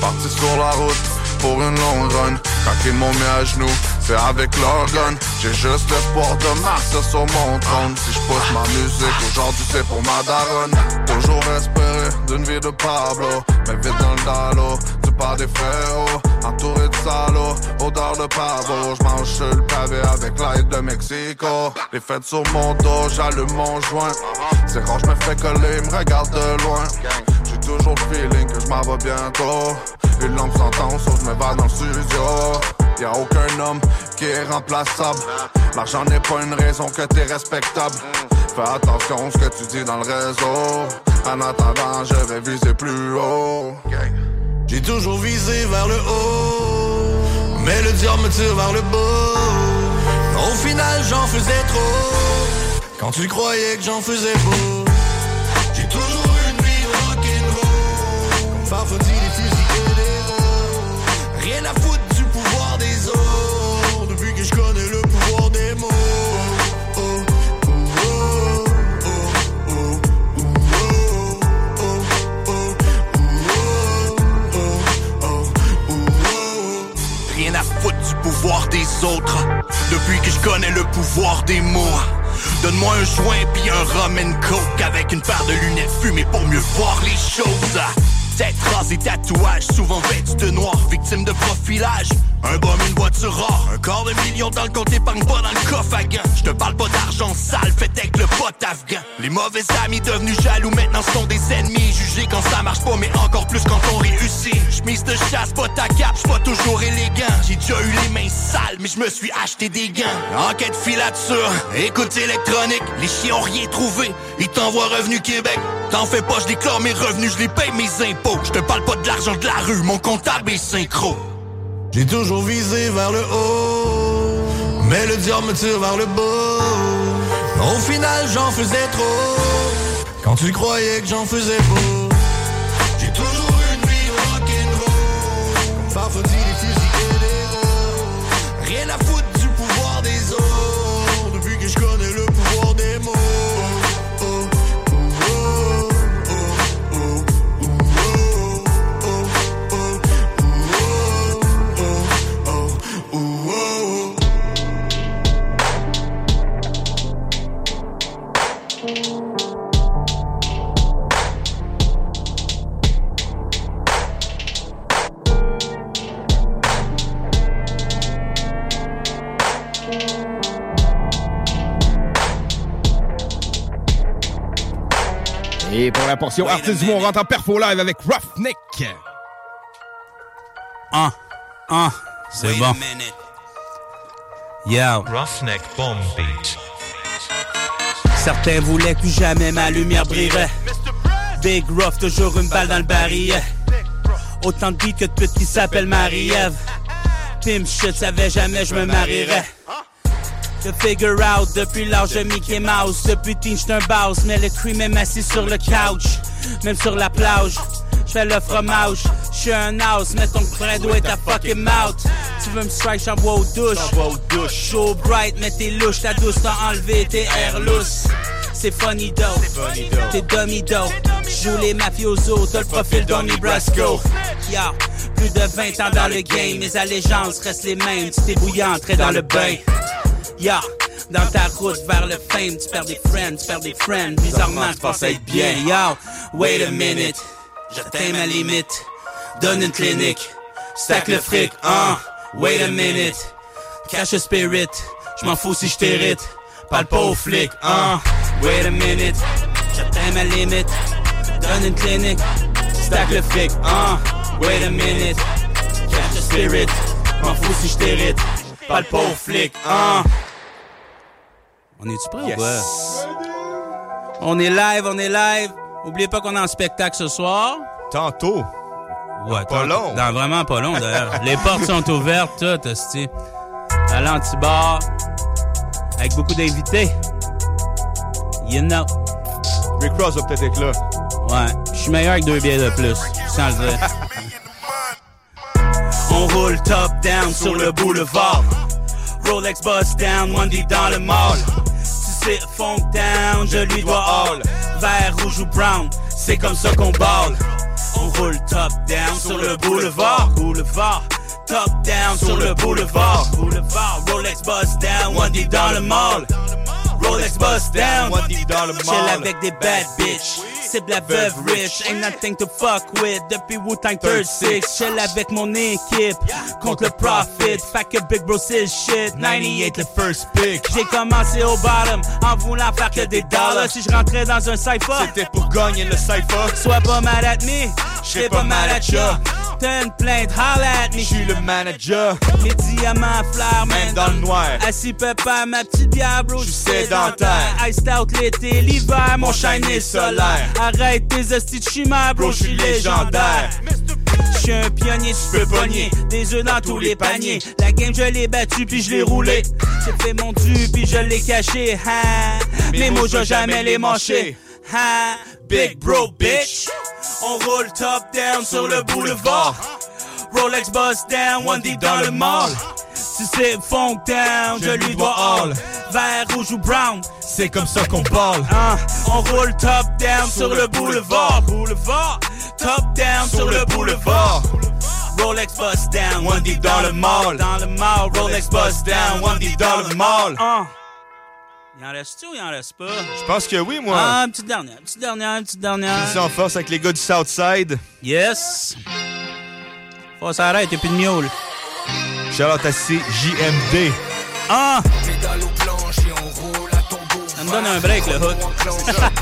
Parti sur la route pour une longue run Ils m'ont mis à genoux, c'est avec gun J'ai juste l'espoir de marcher sur mon trône. Si je ma musique, aujourd'hui c'est pour ma daronne. Toujours espérer d'une vie de Pablo. Mais vite dans le dallo, tu pars des frérots. Entouré de salauds, odeur de pavo J'mange sur le pavé avec l'aide de Mexico. Les fêtes sur mon dos, j'allume mon joint. C'est quand je me fais coller, me regarde de loin toujours le feeling que je m'en vais bientôt. Une lampe s'entend, sauf je me vais dans le studio. Y'a aucun homme qui est remplaçable. L'argent n'est pas une raison que t'es respectable. Fais attention ce que tu dis dans le réseau. En attendant, je vais viser plus haut. J'ai toujours visé vers le haut, mais le diable me tire vers le bas. Au final, j'en faisais trop, quand tu croyais que j'en faisais pas. Les fusils et. Rien à foutre du pouvoir des autres, depuis que je connais le pouvoir des mots. Rien à foutre du pouvoir des autres Depuis que je connais le pouvoir des mots Donne-moi un joint puis un rum and coke Avec une paire de lunettes fumées pour mieux voir les choses Tête rasée, tatouage, souvent vêtu de noir Victime de profilage. Un bum, une voiture rare Un quart de million dans le compte épargne pas dans le coffre à Je te parle pas d'argent sale, fait avec le pote afghan Les mauvais amis devenus jaloux maintenant sont des ennemis. Jugés quand ça marche pas mais encore plus quand on réussit. Chemise de chasse, pas ta cap, j'suis pas toujours élégant. J'ai déjà eu les mains sales mais je me suis acheté des gants. Enquête filature, écoute électronique. Les chiens ont rien trouvé, ils t'envoient Revenu Québec. T'en fais pas, je déclare mes revenus, je les paye mes impôts. Je te parle pas de l'argent de la rue, mon comptable est synchro. J'ai toujours visé vers le haut, mais le diable me tire vers le bas. Au final, j'en faisais trop, quand tu croyais que j'en faisais pas. J'ai toujours une vie rock'n'roll, comme Et pour la portion artiste du monde, on rentre en perfo live avec Roughneck. Ah, ah, c'est bon. Yo. Roughneck Bomb Beat. Certains voulaient que jamais ma lumière brillerait. Big Rough, toujours une balle dans le barillet. Autant de beats que de putes qui s'appellent Marie-Ève. Pim shit, savais jamais je me marierais. The figure out depuis l'âge de Mickey Mouse. Depuis teen, j'suis un boss, mais le cream est assis sur le couch. Même sur la plage, j'fais le fromage. J'suis un house, mais ton doit être à fucking mouth. Tu veux me strike, j'envoie aux douches. douche. Show bright, mais t'es louche, ta douce t'a enlevé tes airs lousses. C'est funny though, t'es dummy though. J'joue les mafiosos, t'as le profil Donnie Brasco. Yeah, plus de 20 ans dans le game, mes allégeances restent les mêmes. Tu t'es bouillé, entrer dans le bain. Yeah, dans ta route vers le fame, tu perds des friends, tu perds des friends. Bizarrement, tu penses être bien. Yo, wait a minute, j'atteins ma limite. Donne une clinique, stack le fric, hein. Wait a minute, cache le spirit. J'm'en fous si j't'hérite, parle pas aux flics, hein. Wait a minute, j'atteins ma limite. Donne une clinique, stack le fric, hein. Wait a minute, cache le spirit. M'en fous si j't'hérite, parle pas aux flics, hein. On est-tu prêt ou quoi? On est live, on est live. Oubliez pas qu'on est en spectacle ce soir. Tantôt. Ouais, pas long. Dans vraiment pas long, d'ailleurs. Les portes sont ouvertes, tout, hostie. À l'antibar. Avec beaucoup d'invités. You know. Rick Ross va peut-être être là. Ouais, je suis meilleur avec deux billets de plus, sans le dire. On roule top down sur le boulevard. Rolex bust down, one deep dans le mall. Funk down, je lui dois all. Vert, rouge ou brown, c'est comme ça qu'on balle. On roule top down sur le boulevard. Boulevard. Top down sur le boulevard. Boulevard. Rolex bust down, one deep dans le mall. Rolex bust down, one deep dans le mall. Chill avec des bad bitch. Cible la veuve rich, ain't nothing to fuck with. Depuis Wu-Tang 36, chill avec mon équipe. Contre le profit, fait que Big Bro c'est shit. 98 le first pick. J'ai commencé au bottom en voulant faire que des dollars. Si je rentrais dans un cypher, C'était pour gagner le cypher. Sois pas mad at me, j'serais pas mad at ya. T'as une plainte, holla at me. J'suis le manager. Les diamants flair, Même dans le noir. Assis papa, ma petite bro, j'suis sédentaire. Iced out l'été, l'hiver, mon shine est solaire. Arrête tes hosties de chimère, bro, j'suis légendaire. suis un pionnier, tu peux pogner. Des œufs dans tous les paniers. La game, je l'ai battu, puis je l'ai roulé. J'ai fait mon dû, puis je l'ai caché. Ha. Mes mots, je vais jamais les mâcher. Ha. Big bro, bitch. On roule top down sur le boulevard. Rolex bust down, one deep dans le mall. Si c'est funk down, je lui dois all. Vert, rouge ou brown, c'est comme ça qu'on parle. Hein, on roule top down sur le boulevard. Boulevard, top down sur le boulevard. Rolex bust down, one deep dans le mall. Dans le mall, Rolex bust down, one deep dans le mall. Hein. Il en reste-tu ou il en reste pas? Je pense que oui, moi. Ah, une petite dernière, une petite dernière, une petite dernière. Ici en force avec les gars du Southside. Yes. Faut s'arrêter, y'a plus de miaule. Charlotte à CJMD. Ah! Et on roule à tombeau. Ça me donne un break, le hook.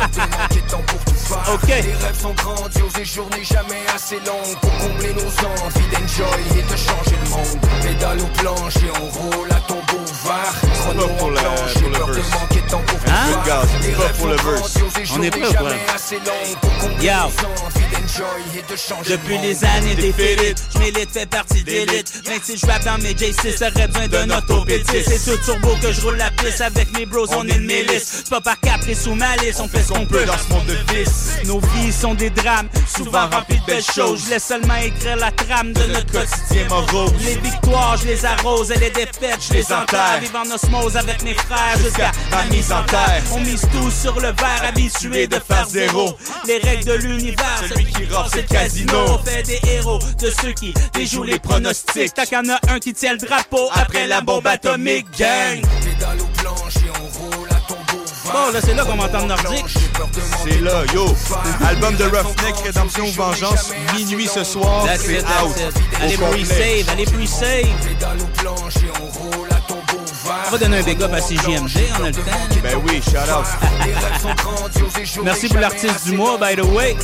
Ok. Les rêves sont grandioses et journées jamais assez longues pour combler nos envies d'enjoy et de changer le monde. Pédale aux planches et on roule à tombeau ouvert. Chrono pour en le- planche, pour j'ai le peur de verse. manquer de temps pour Hein? tout voir. Gaz, Les rêves pour le sont verse. grandioses et On est journées jamais assez longues pour combler nos envies d'enjoy et de changer le Depuis les années défilées, je m'élite, fait partie d'élite. Même si je dans mes J6, j'aurais besoin d'un autopétis. C'est tout turbo que je roule la piste avec mes bros, on est une milice. C'est pas par caprice ou malice, on fait ce qu'on peut dans ce monde de vice. Nos vies sont des drames, souvent remplis de belles choses. Je laisse seulement écrire la trame de notre quotidien morose. Les victoires, je les arrose et les défaites, je les enterre. Vivre en osmose avec mes frères jusqu'à ma mise en terre. On mise tout sur le verre, habitué de faire zéro. Les règles de l'univers, celui qui rend c'est le casino. On fait des héros de ceux qui déjouent les pronostics. Tant qu'il y en a un qui tient le drapeau après la bombe atomique, gang. Pédale aux planches et on Bon, là, c'est là qu'on m'entend nordique. C'est là, yo. Album de Roughneck, Rédemption ou Vengeance, minuit ce soir, That's c'est it, that's out. it. Allez pre-save, allez pre-save. On va donner un big up à CJMD, on a le temps. Ben oui, shout out. Merci pour l'artiste du mois, by the way.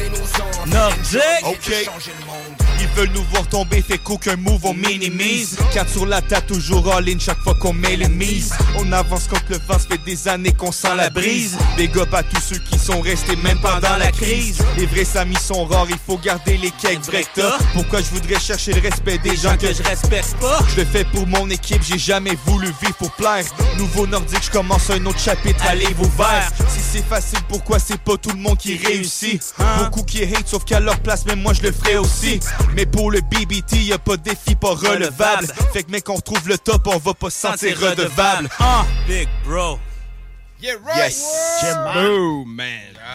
Nordique. Ok. Veulent nous voir tomber, fait qu'aucun move on minimise. 4 sur la table, toujours all in chaque fois qu'on met les mises. On avance contre le vent, fait des années qu'on sent la brise. Big up à tous ceux qui sont restés même pendant la crise. Les vrais amis sont rares, il faut garder les cakes t'as. Pourquoi je voudrais chercher le respect des gens que je respecte pas? Je le fais pour mon équipe, j'ai jamais voulu vivre pour plaire. Nouveau nordique, je commence un autre chapitre, allez vous vers. Si c'est facile, pourquoi c'est pas tout le monde qui réussit? Beaucoup qui hate, sauf qu'à leur place, même moi je le ferai aussi. Pour le BBT, y a pas de défi pas relevable. Fait que mec, on retrouve le top, on va pas se sentir redevable. Ah, big bro. Yeah, right. Yes. Boom, man.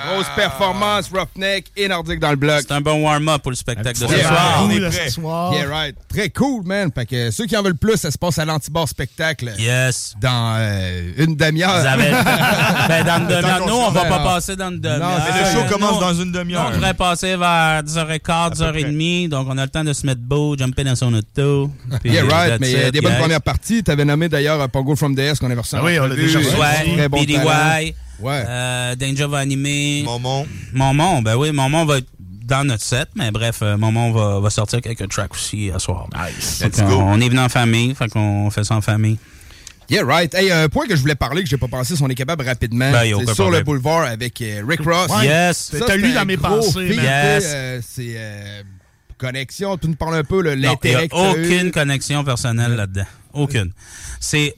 Grosse performance, Roughneck et Nordique dans le bloc. C'est un bon warm-up pour le spectacle de ce Yeah, soir. on Cool, est là, prêt. ce soir. Yeah, right. Très cool, man. Fait que ceux qui en veulent plus, ça se passe à l'Antibar Spectacle Yes. dans euh, une demi-heure. Vous avez- ben, dans une demi-heure. Nous, on va pas passer dans une demi-heure. Le show commence dans une demi-heure. On devrait passer vers 10h15, 10h30. Donc, on a le temps de se mettre beau, jumper dans son auto. puis Yeah, right. Mais il y a des bonnes premières parties. Tu avais nommé d'ailleurs Pongo from DS qu'on avait reçu. Ah oui, on l'a déjà reçu. Ouais. Euh, Danger va animer. Momon. Momon, ben oui, Momon va être dans notre set, mais bref, euh, Momon va, va sortir quelques tracks aussi à soir. Nice. Let's go. On est venu en famille, fait qu'on fait ça en famille. Yeah, right. Hey, un point que je voulais parler, que j'ai pas pensé, si on est capable rapidement. Ben, c'est sur le boulevard avec euh, Rick Ross. Ouais. Yes! Ça, T'as lu dans mes pensées. Yes. euh, c'est euh, connexion. Tu nous parles un peu le- Non, il n'y a l'intérêt aucune connexion personnelle là-dedans. Aucune. C'est.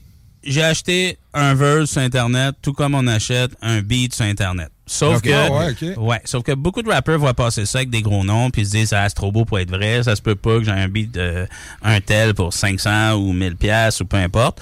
J'ai acheté un verse sur Internet, tout comme on achète un beat sur Internet. Sauf que. Ah ouais, ouais, sauf que beaucoup de rappeurs voient passer ça avec des gros noms, puis ils se disent, ah, c'est trop beau pour être vrai, ça se peut pas que j'ai un beat de un tel pour 500 ou 1000 pièces ou peu importe.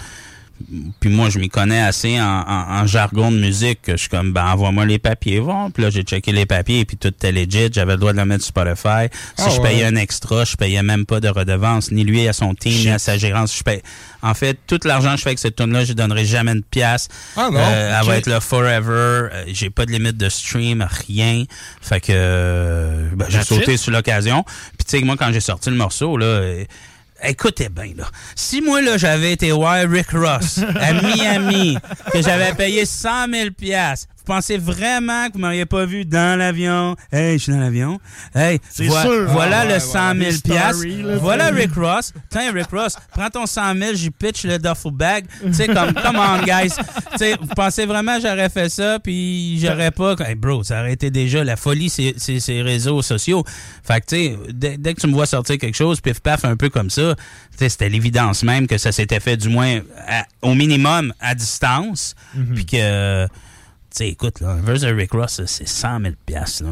Puis moi, je m'y connais assez en, en- en jargon de musique que je suis comme, ben, envoie-moi les papiers, bon. Puis là, j'ai checké les papiers puis tout était legit. J'avais le droit de le mettre sur Spotify. Si Ah je ouais. payais un extra, je payais même pas de redevance, ni lui à son team, ni à sa gérance. Je paye. En fait, tout l'argent que je fais avec cette tune-là, je donnerai jamais une pièce. Ah non, Euh, Elle va être là forever. Euh, j'ai pas de limite de stream, rien. Fait que, euh, ben, j'ai sauté sur l'occasion. Puis tu sais, moi, quand j'ai sorti le morceau, là, écoutez bien, là. Si moi, là, j'avais été voir Rick Ross à Miami, que j'avais payé 100 000 piastres, pensez vraiment que vous m'auriez pas vu dans l'avion? Hey, je suis dans l'avion. Hey, C'est voi- sûr. voilà Ah, le ouais, 100 000 ouais, des piastres. Voilà. Rick Ross. Tiens, Rick Ross, prends ton 100 000, j'y pitch le duffel bag. Tu sais, comme, come on, guys. Tu sais, vous pensez vraiment que j'aurais fait ça, puis j'aurais pas. Hey, bro, ça aurait été déjà la folie, ces, ces, ces réseaux sociaux. Fait que, tu sais, dès, dès que tu me vois sortir quelque chose, pif paf, un peu comme ça, tu sais, c'était l'évidence même que ça s'était fait, du moins, à- au minimum, à distance. Mhm. Puis que, sais, écoute, là, un verse de Rick Ross, c'est 100 000 piastres, là.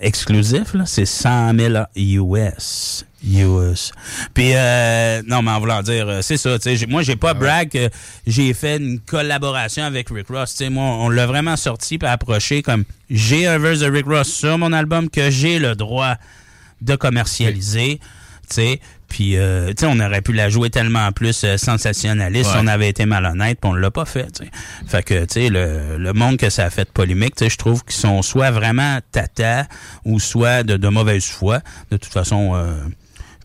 Exclusif, là, c'est 100 000 US. US. Puis, euh, non, mais en voulant dire, euh, c'est ça, tu sais, j'ai- moi, j'ai pas brag que j'ai fait une collaboration avec Rick Ross, moi, on l'a vraiment sorti puis approché comme, j'ai un verse de Rick Ross sur mon album que j'ai le droit de commercialiser, tu sais, puis, euh, tu sais, on aurait pu la jouer tellement plus euh, sensationnaliste si on avait été malhonnête, puis on l'a pas fait, tu sais. Fait que, tu sais, le, le monde que ça a fait polémique, tu sais, je trouve qu'ils sont soit vraiment tata ou soit de, de mauvaise foi. De toute façon, euh,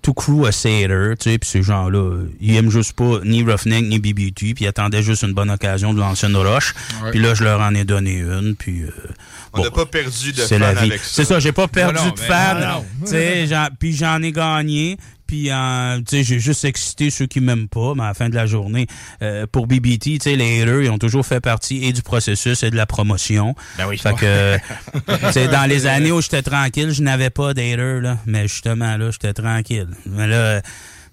tout crew a haters, tu sais, puis ces gens-là, ils aiment juste pas ni Roughneck ni BBT, puis ils attendaient juste une bonne occasion de lancer une roche. Puis là, je leur en ai donné une, puis... euh, On bon, n'a pas perdu de c'est fans avec ça. C'est ça, j'ai pas perdu Non, non, de fans. puis j'en ai gagné. Puis, euh, tu sais, j'ai juste excité ceux qui m'aiment pas, mais à la fin de la journée, euh, pour BBT, tu sais, les haters, ils ont toujours fait partie et du processus et de la promotion. Ben oui. Fait que, tu sais, dans les années où j'étais tranquille, je n'avais pas d'haters, là. Mais justement, là, j'étais tranquille. Mais là, tu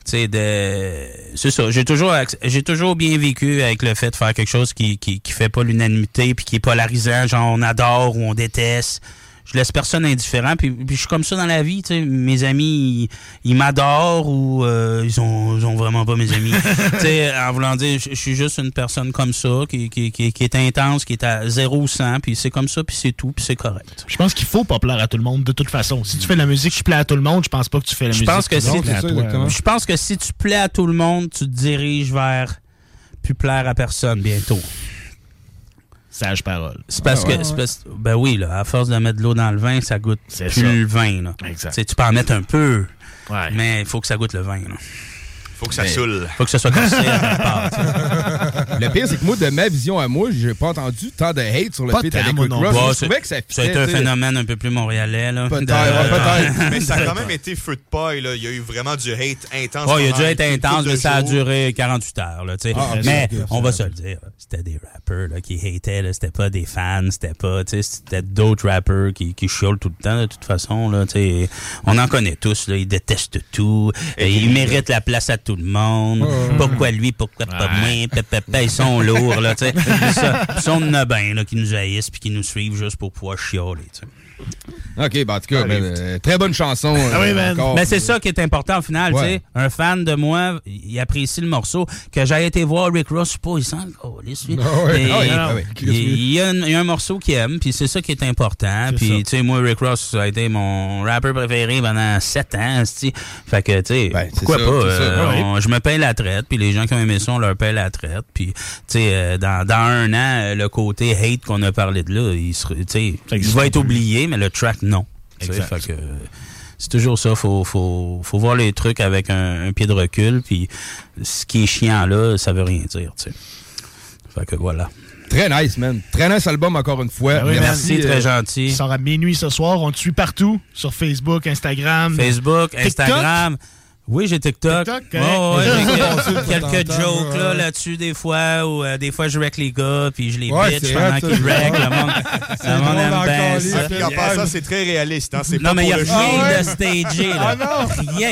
sais, de... c'est ça. J'ai toujours, j'ai toujours bien vécu avec le fait de faire quelque chose qui, qui, qui fait pas l'unanimité puis qui est polarisant, genre on adore ou on déteste. Je laisse personne indifférent, puis, puis je suis comme ça dans la vie, tu sais. Mes amis, ils, ils m'adorent ou euh, ils, ont, ils ont vraiment pas mes amis. tu sais, en voulant dire, je je suis juste une personne comme ça, qui, qui, qui, qui est intense, qui est à 0 ou 100, puis c'est comme ça, puis c'est tout, puis c'est correct. Je pense qu'il faut pas plaire à tout le monde de toute façon. Si tu fais de la musique qui plaît à tout le monde, je pense pas que tu fais la Je musique pense que si je pense que si tu plais à tout le monde, tu te diriges vers plus plaire à personne bientôt. Sage parole. C'est parce Ouais, que ouais, c'est ouais. parce- ben oui là, à force de mettre de l'eau dans le vin, ça goûte C'est plus ça. le vin là. Exact. Tu sais, tu peux en mettre un peu. Ouais. Mais il faut que ça goûte le vin là. Faut que ça Mais saoule. Faut que ça soit cassé à part. Le pire, c'est que moi, de ma vision à moi, j'ai pas entendu tant de hate sur le Pas tant, avec moi Rick non Ross. plus. Je Ouais, trouvais que ça Ça a été un phénomène un peu plus montréalais là. Peut-être, De- ouais, peut-être. Mais ça a quand même été feu de paille, là. Il y a eu vraiment du hate intense. Oh, il a dû pendant être une intense, mais ça a duré 48 heures. Là, tu sais. Ah, mais on va se le dire, c'était des rappers là, qui hataient. là. C'était pas des fans, c'était pas. tu sais, C'était d'autres rappers qui, qui chiolent tout le temps, de toute façon. Là, tu sais. on en connaît tous. Là, ils détestent tout. Et ils méritent la place à tout le monde. Pourquoi lui, pourquoi pas moi? Pe, ils sont lourds. Là, tu sais. Ils sont- de ben, là, qui nous haïssent puis qui nous suivent juste pour pouvoir chioler. tu sais. Ok, ben en tout cas, ben, euh, très bonne chanson. Ah euh, encore. Mais c'est ça qui est important au final, Ouais. tu sais. Un fan de moi, il apprécie le morceau. Que j'ai été voir Rick Ross, je sais pas, il sent oh, les suites. Il- y a un, morceau qu'il aime, puis c'est ça qui est important. Puis, tu sais, moi, Rick Ross, ça a été mon rappeur préféré pendant sept ans, c'ti. Fait que, tu sais, pourquoi ça, pas? euh, ouais. on- je me paye la traite, puis les gens qui ont aimé ça, on leur paye la traite. Puis, tu sais, euh, dans, dans un an, le côté hate qu'on a parlé de là, il, sais, il va être oublié, mais le track, non. Exact. fait que, c'est toujours ça. Faut, faut, faut voir les trucs avec un, un pied de recul. Puis ce qui est chiant là, ça veut rien dire. Tu sais. Fait que voilà. Très nice, man. Très nice album, encore une fois. Ben oui, Merci, très euh, gentil. Il sort à minuit ce soir. On te suit partout. Sur Facebook, Instagram. Facebook, TikTok. Instagram. Oui, j'ai TikTok. TikTok, correct. ouais, quelques quelques jokes là, là-dessus des fois, ou euh, des fois je wreck les gars, puis je les Ouais, bitch pendant qu'ils wreck. Le monde, le monde aime bien ça. Puis en passant, c'est très réaliste. Hein? C'est Non, pas mais il n'y a rien show. de stagé, là. Ah non? Rien.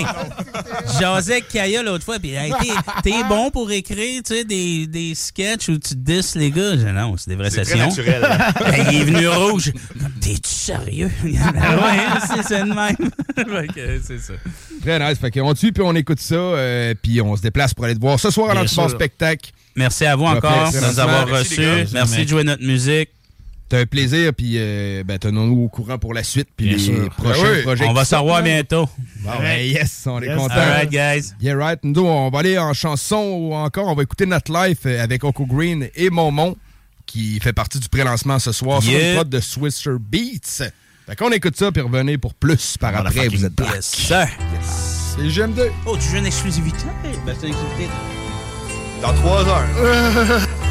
Jasais avec Kaya l'autre fois, puis hey, t'es- t'es bon pour écrire, tu sais, des, des sketchs où tu disses les gars. Je non, c'est des vraies C'est très sessions. naturel. Hey, il est venu rouge. T'es-tu sérieux? Ah ouais, c'est ça de même. C'est ça. Très nice. Fait qu'on te puis on écoute ça, euh, puis on se déplace pour aller te voir ce soir à l'Antibar. Spectacle. Merci à vous encore de nous avoir reçus. Merci, de jouer notre musique. T'as un plaisir, puis euh, ben, tenons-nous au courant pour la suite, puis les sûr. prochains Ah oui. projets. On va se sortent, revoir là. bientôt. Bon, ben, yes, on est content. All right, guys. Yeah, right. Nous, on va aller en chanson ou encore, on va écouter Notre Life euh, avec Oko Green et Momon, qui fait partie du pré-lancement ce soir sur une prod de Swisher Beats. Fait qu'on écoute ça, puis revenez pour plus par après. Vous êtes back. Yes, sir. C'est GMD. Oh, tu veux une exclusivité? Ben, c'est une exclusivité. Dans trois heures.